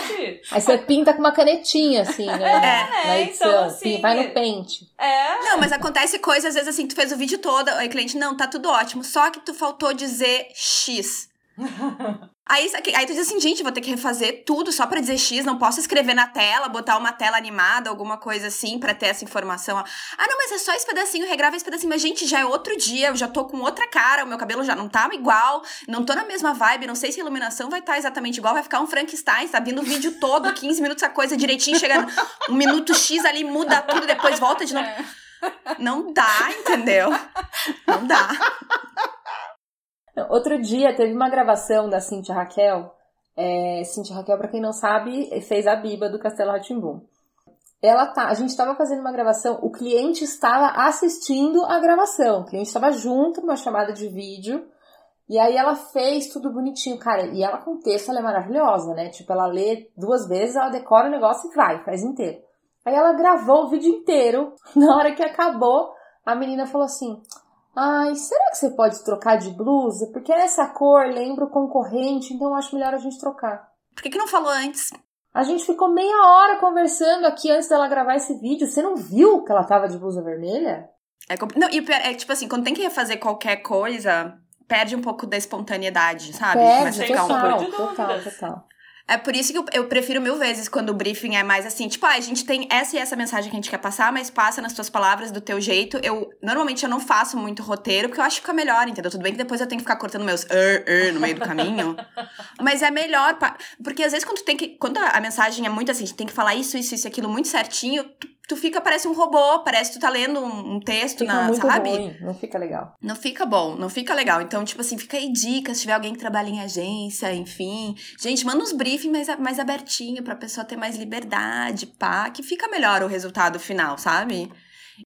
Aí você pinta com uma canetinha, assim, né? *laughs* É, na edição. Então, assim, vai no pente. É. Não, mas acontece coisas, às vezes, assim, tu fez o vídeo todo, aí o cliente, não, tá tudo ótimo, só que tu faltou dizer X. *laughs* Aí, aí tu diz assim, gente, vou ter que refazer tudo só pra dizer X, não posso escrever na tela, botar uma tela animada, alguma coisa assim, pra ter essa informação. Ah, não, mas é só esse pedacinho, regrava esse pedacinho. Mas, gente, já é outro dia, eu já tô com outra cara, o meu cabelo já não tá igual, não tô na mesma vibe, não sei se a iluminação vai estar tá exatamente igual, vai ficar um Frankenstein, tá vindo o vídeo todo, 15 minutos a coisa direitinho, chega um minuto X ali, muda tudo, depois volta de novo. É. Não dá, entendeu? Não dá. Outro dia teve uma gravação da Cintia Raquel. É, Cintia Raquel, para quem não sabe, fez a Biba do Castelo Ratimbum. Ela tá, a gente estava fazendo uma gravação, o cliente estava assistindo a gravação, o cliente estava junto numa chamada de vídeo, e aí ela fez tudo bonitinho, cara, e ela com texto ela é maravilhosa, né? Tipo, ela lê duas vezes, ela decora o negócio e vai, faz inteiro. Aí ela gravou o vídeo inteiro, *laughs* na hora que acabou, a menina falou assim: Ai, será que você pode trocar de blusa? Porque essa cor lembra o concorrente, então eu acho melhor a gente trocar. Por que, que não falou antes? A gente ficou meia hora conversando aqui antes dela gravar esse vídeo. Você não viu que ela tava de blusa vermelha? É, não, e é tipo assim, quando tem que refazer qualquer coisa, perde um pouco da espontaneidade, sabe? Perde, total, um total, total. É por isso que eu, eu, prefiro mil vezes quando o briefing é mais assim, tipo, ah, a gente tem essa e essa mensagem que a gente quer passar, mas passa nas tuas palavras, do teu jeito. Eu, normalmente, eu não faço muito roteiro, porque eu acho que fica melhor, entendeu? Tudo bem que depois eu tenho que ficar cortando meus er, er no meio do caminho. *laughs* mas é melhor, porque às vezes quando tu tem que, quando a mensagem é muito assim, a gente tem que falar isso, isso, isso, aquilo muito certinho, tu tu fica, parece um robô, parece que tu tá lendo um, um texto, Fica na, muito sabe? ruim, não fica legal. Não fica bom, não fica legal. Então, tipo assim, fica aí dicas, se tiver alguém que trabalha em agência, enfim. Gente, manda uns briefings mais, mais abertinho pra pessoa ter mais liberdade, pá, que fica melhor o resultado final, sabe?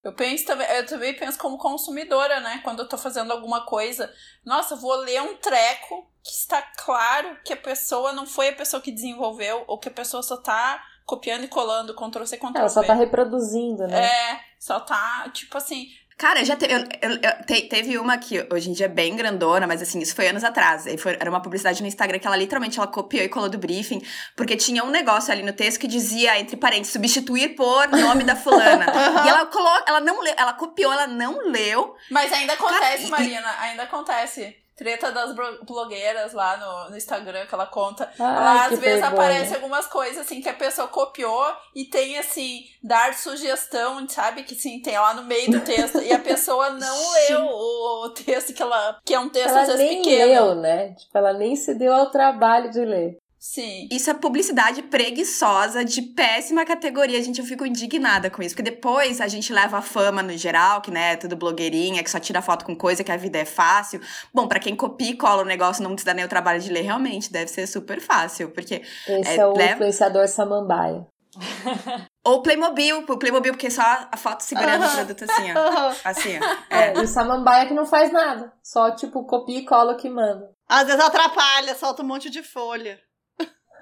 Eu penso também, eu também penso como consumidora, né? Quando eu tô fazendo alguma coisa, nossa, vou ler um treco que está claro que a pessoa não foi a pessoa que desenvolveu, ou que a pessoa só tá copiando e colando, Ctrl C, Ctrl V. Ela só tá reproduzindo, né? É, só tá, tipo assim, Cara, já te, eu, eu- eu- te- teve uma que hoje em dia é bem grandona, mas assim, isso foi anos atrás. Foi- era uma publicidade no Instagram que ela literalmente ela copiou e colou do briefing, porque tinha um negócio ali no texto que dizia, entre parênteses, substituir por nome da fulana. *laughs* e ela colou, ela não leu, ela copiou, ela não leu. Mas ainda acontece, Cara, e- Marina, ainda acontece. Treta das blo- blogueiras lá no, no Instagram que ela conta. Que às vezes vergonha. aparece algumas coisas assim que a pessoa copiou e tem assim, dar sugestão, sabe? Que sim, tem lá no meio do texto. e a pessoa *laughs* não leu o, o texto que ela. Que é um texto Ela às vezes nem pequeno. leu, né? Tipo, ela nem se deu ao trabalho de ler. Sim. Isso é publicidade preguiçosa de péssima categoria. Gente, eu fico indignada com isso. Porque depois a gente leva a fama no geral, que né, é tudo blogueirinha, que só tira foto com coisa, que a vida é fácil. Bom, pra quem copia e cola o negócio não se dá nem o trabalho de ler, realmente deve ser super fácil. Porque Esse É, é, o leva- influenciador samambaia. *laughs* Ou Playmobil, o Playmobil, porque só a foto segurando o produto assim, ó. Assim, ó. É, É. e o samambaia que não faz nada. Só, tipo, copia e cola o que manda. Às vezes atrapalha, solta um monte de folha.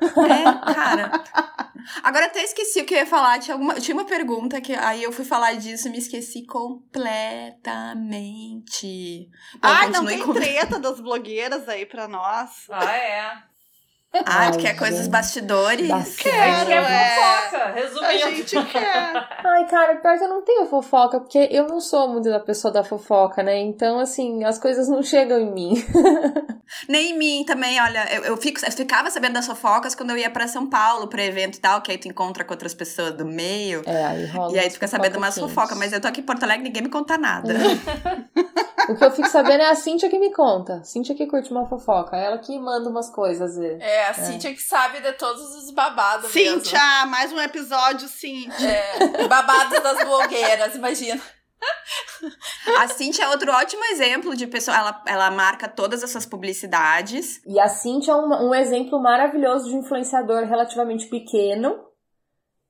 É, cara. Agora até esqueci o que eu ia falar. Tinha, alguma, tinha uma pergunta que aí eu fui falar disso e me esqueci completamente. Bom, Ai, não tem com- treta das blogueiras aí pra nós. Ah, é. Ah, Ai, quer gente. bastidores? Bastante. A gente quer é. fofoca, A resumindo. gente quer. *laughs* Ai, cara, pior que eu não tenho fofoca, porque eu não sou muito da pessoa da fofoca, né? Então, assim, as coisas não chegam em mim. *laughs* Nem em mim também, olha, eu, eu, fico, eu ficava sabendo das fofocas quando eu ia pra São Paulo, pro evento e tal, que aí tu encontra com outras pessoas do meio. É, aí rola. E aí tu fica sabendo umas fofocas, mas eu tô aqui em Porto Alegre ninguém me conta nada. O que eu fico sabendo é a Cintia que me conta. Cintia que curte uma fofoca. Ela que manda umas coisas. É, a Cintia que sabe de todos os babados mesmo. Cíntia, mais um episódio, Cíntia. É, babados das blogueiras, imagina. A Cintia é outro ótimo exemplo de pessoa. Ela, ela marca todas essas publicidades. E a Cintia é um, um exemplo maravilhoso de influenciador relativamente pequeno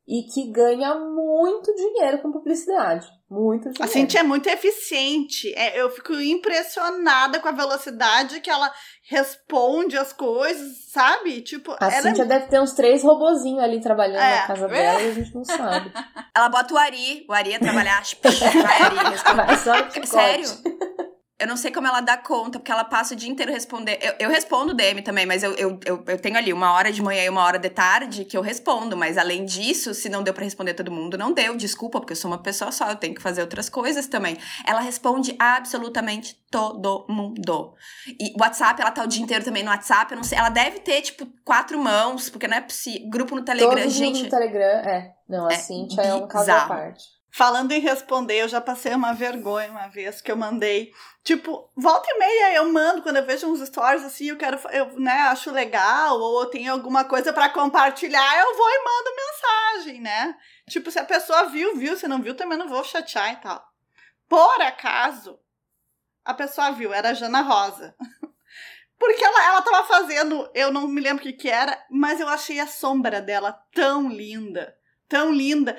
e que ganha muito dinheiro com publicidade. Muito dinheiro. A Cintia é muito eficiente. É, eu fico impressionada com a velocidade que ela responde as coisas, sabe? Tipo, A ela Cintia deve ter uns três robozinhos ali trabalhando É. na casa dela e a gente não *laughs* sabe. Ela bota o Ari, o Ari ia trabalhar, vai *laughs* Ari, responde. Vai só. Sério? Eu não sei como ela dá conta, porque ela passa o dia inteiro responder. Eu, eu respondo DM também, mas eu, eu, eu, eu tenho ali uma hora de manhã e uma hora de tarde que eu respondo. Mas além disso, se não deu pra responder todo mundo, não deu. Desculpa, porque eu sou uma pessoa só, eu tenho que fazer outras coisas também. Ela responde absolutamente todo mundo. E WhatsApp, ela tá o dia inteiro também no WhatsApp. Eu não sei. Ela deve ter, tipo, quatro mãos, porque não é possível. Grupo no Telegram, Todos os gente. grupos no Telegram, é. Não, a é Cintia é um caso à parte. Falando em responder, eu já passei uma vergonha uma vez que eu mandei. Tipo, volta e meia eu mando, quando eu vejo uns stories assim, eu quero, eu né, acho legal, ou tenho alguma coisa pra compartilhar, eu vou e mando mensagem, né? Tipo, se a pessoa viu, viu, se não viu, também não vou chatear e tal. Por acaso, a pessoa viu, era a Jana Rosa. *laughs* Porque ela, ela tava fazendo, eu não me lembro o que que era, mas eu achei a sombra dela tão linda, tão linda,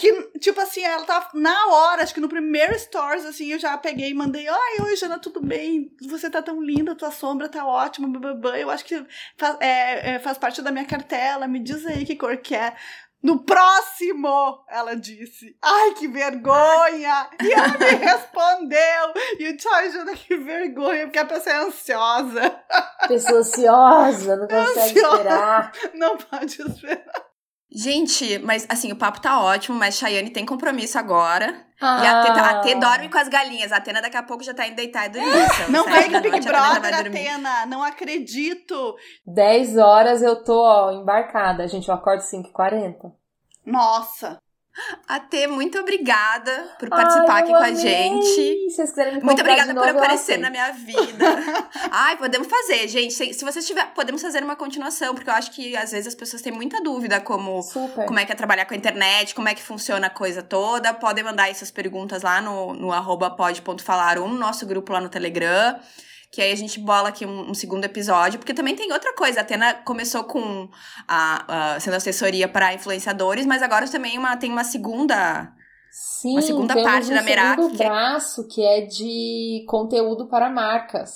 que, tipo assim, ela tava na hora, acho que no primeiro stories, assim, eu já peguei e mandei, ai, oi, Jana, tudo bem? Você tá tão linda, tua sombra tá ótima, bababã, eu acho que faz, é, é, faz parte da minha cartela, me diz aí que cor que é. No próximo, ela disse. Ai, que vergonha! E ela me *laughs* respondeu. E o tchau, Jana, que vergonha, porque a pessoa é ansiosa. Pessoa ansiosa, não consegue Ansiosa. esperar. Não pode esperar. Gente, mas assim, o papo tá ótimo, mas Chayane tem compromisso agora. Ah, E a T, a T dorme com as galinhas. A Atena daqui a pouco já tá indo deitar e dormir. São Não vem que Big Atena Brother. Atena. Não acredito. 10 horas eu tô, ó, embarcada. Gente, eu acordo 5h40. Nossa. A T, muito obrigada por participar Ai, aqui com a amei. gente. Se vocês quiserem me Muito obrigada por novo, eu aparecer na minha vida. *laughs* Ai, podemos fazer, gente. Se, se vocês tiver, podemos fazer uma continuação, porque eu acho que às vezes as pessoas têm muita dúvida como Super. como é que é trabalhar com a internet, como é que funciona a coisa toda. Podem mandar essas perguntas lá no, no arroba pod.falar ou no nosso grupo lá no Telegram. Que aí a gente bola aqui um, um segundo episódio. Porque também tem outra coisa. A Atena começou com a, a sendo assessoria para influenciadores, mas agora também uma, tem uma segunda. Sim, A segunda parte um da Merak, é- braço que é de conteúdo para marcas.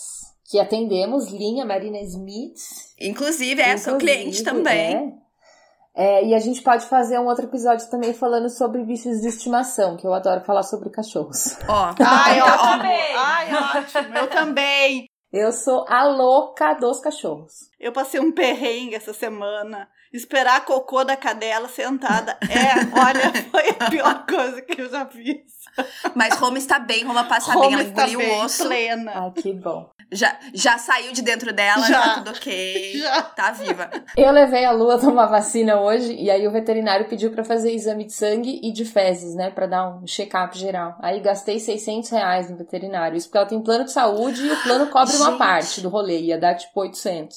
Que atendemos linha Marina Smith. Inclusive, é, sou Inclusive, cliente também. É. E a gente pode fazer um outro episódio também falando sobre bichos de estimação, que eu adoro falar sobre cachorros. Ó, *laughs* Ai, tá, ó, ótimo. também. Ai, ótimo. Eu também. Eu sou a louca dos cachorros. Eu passei um perrengue essa semana. Esperar a cocô da cadela sentada. É, olha, *laughs* foi a pior coisa que eu já fiz. Mas Roma está bem, Roma passa Roma bem, ela está engoliu bem, o osso. plena. Ai, que bom. Já, já saiu de dentro dela, Já. tá tudo ok. Já. Tá viva. Eu levei a Lua tomar vacina hoje e aí o veterinário pediu pra fazer exame de sangue e de fezes, né? Pra dar um check-up geral. Aí gastei 600 reais no veterinário. Isso porque ela tem plano de saúde e o plano cobre uma Gente. parte do rolê. Ia dar tipo 800.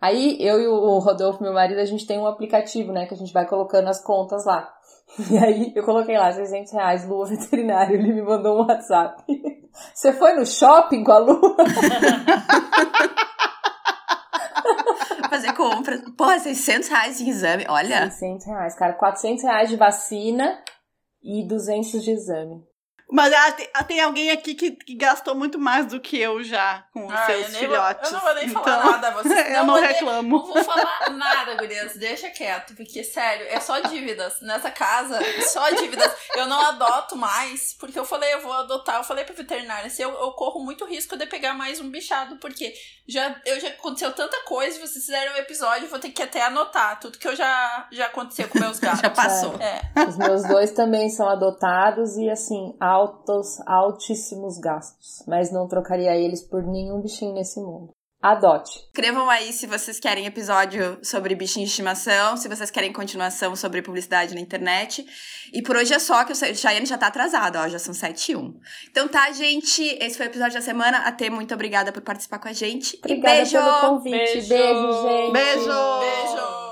Aí eu e o Rodolfo, meu marido, a gente tem um aplicativo, né? Que a gente vai colocando as contas lá. *laughs* E aí eu coloquei lá 600 reais, Lua veterinário. Ele me mandou um WhatsApp. *laughs* Você foi no shopping com a Lua? *laughs* Fazer compra. Porra, 600 reais de exame. Olha. 600 reais, cara. 400 reais de vacina e 200 de exame. Mas ah, tem, ah, tem alguém aqui que, que gastou muito mais do que eu já com os Ah, seus eu, nem vou, filhotes. eu não vou nem falar Então, nada. Vocês *laughs* eu não nem- reclamo. Não vou falar nada, gurias. Deixa quieto. Porque, sério, é só dívidas. Nessa casa, só dívidas. Eu não adoto mais, porque eu falei, eu vou adotar. Eu falei pro veterinário, se eu, eu corro muito risco de pegar mais um bichado, porque já, eu já aconteceu tanta coisa, vocês fizeram um episódio, eu vou ter que até anotar tudo que eu já, já aconteceu com meus *laughs* gatos. Já passou. É. Os meus dois também são adotados e, assim, altos, altíssimos gastos. Mas não trocaria eles por nenhum bichinho nesse mundo. Adote. Escrevam aí se vocês querem episódio sobre bichinho de estimação, se vocês querem continuação sobre publicidade na internet. E por hoje é só, que o Chayane já tá atrasado, ó, já são 7 e 1. Então tá, gente, esse foi o episódio da semana. Até muito obrigada por participar com a gente. Obrigada e beijo! pelo convite. Beijo. Beijo, gente. Beijo! Beijo!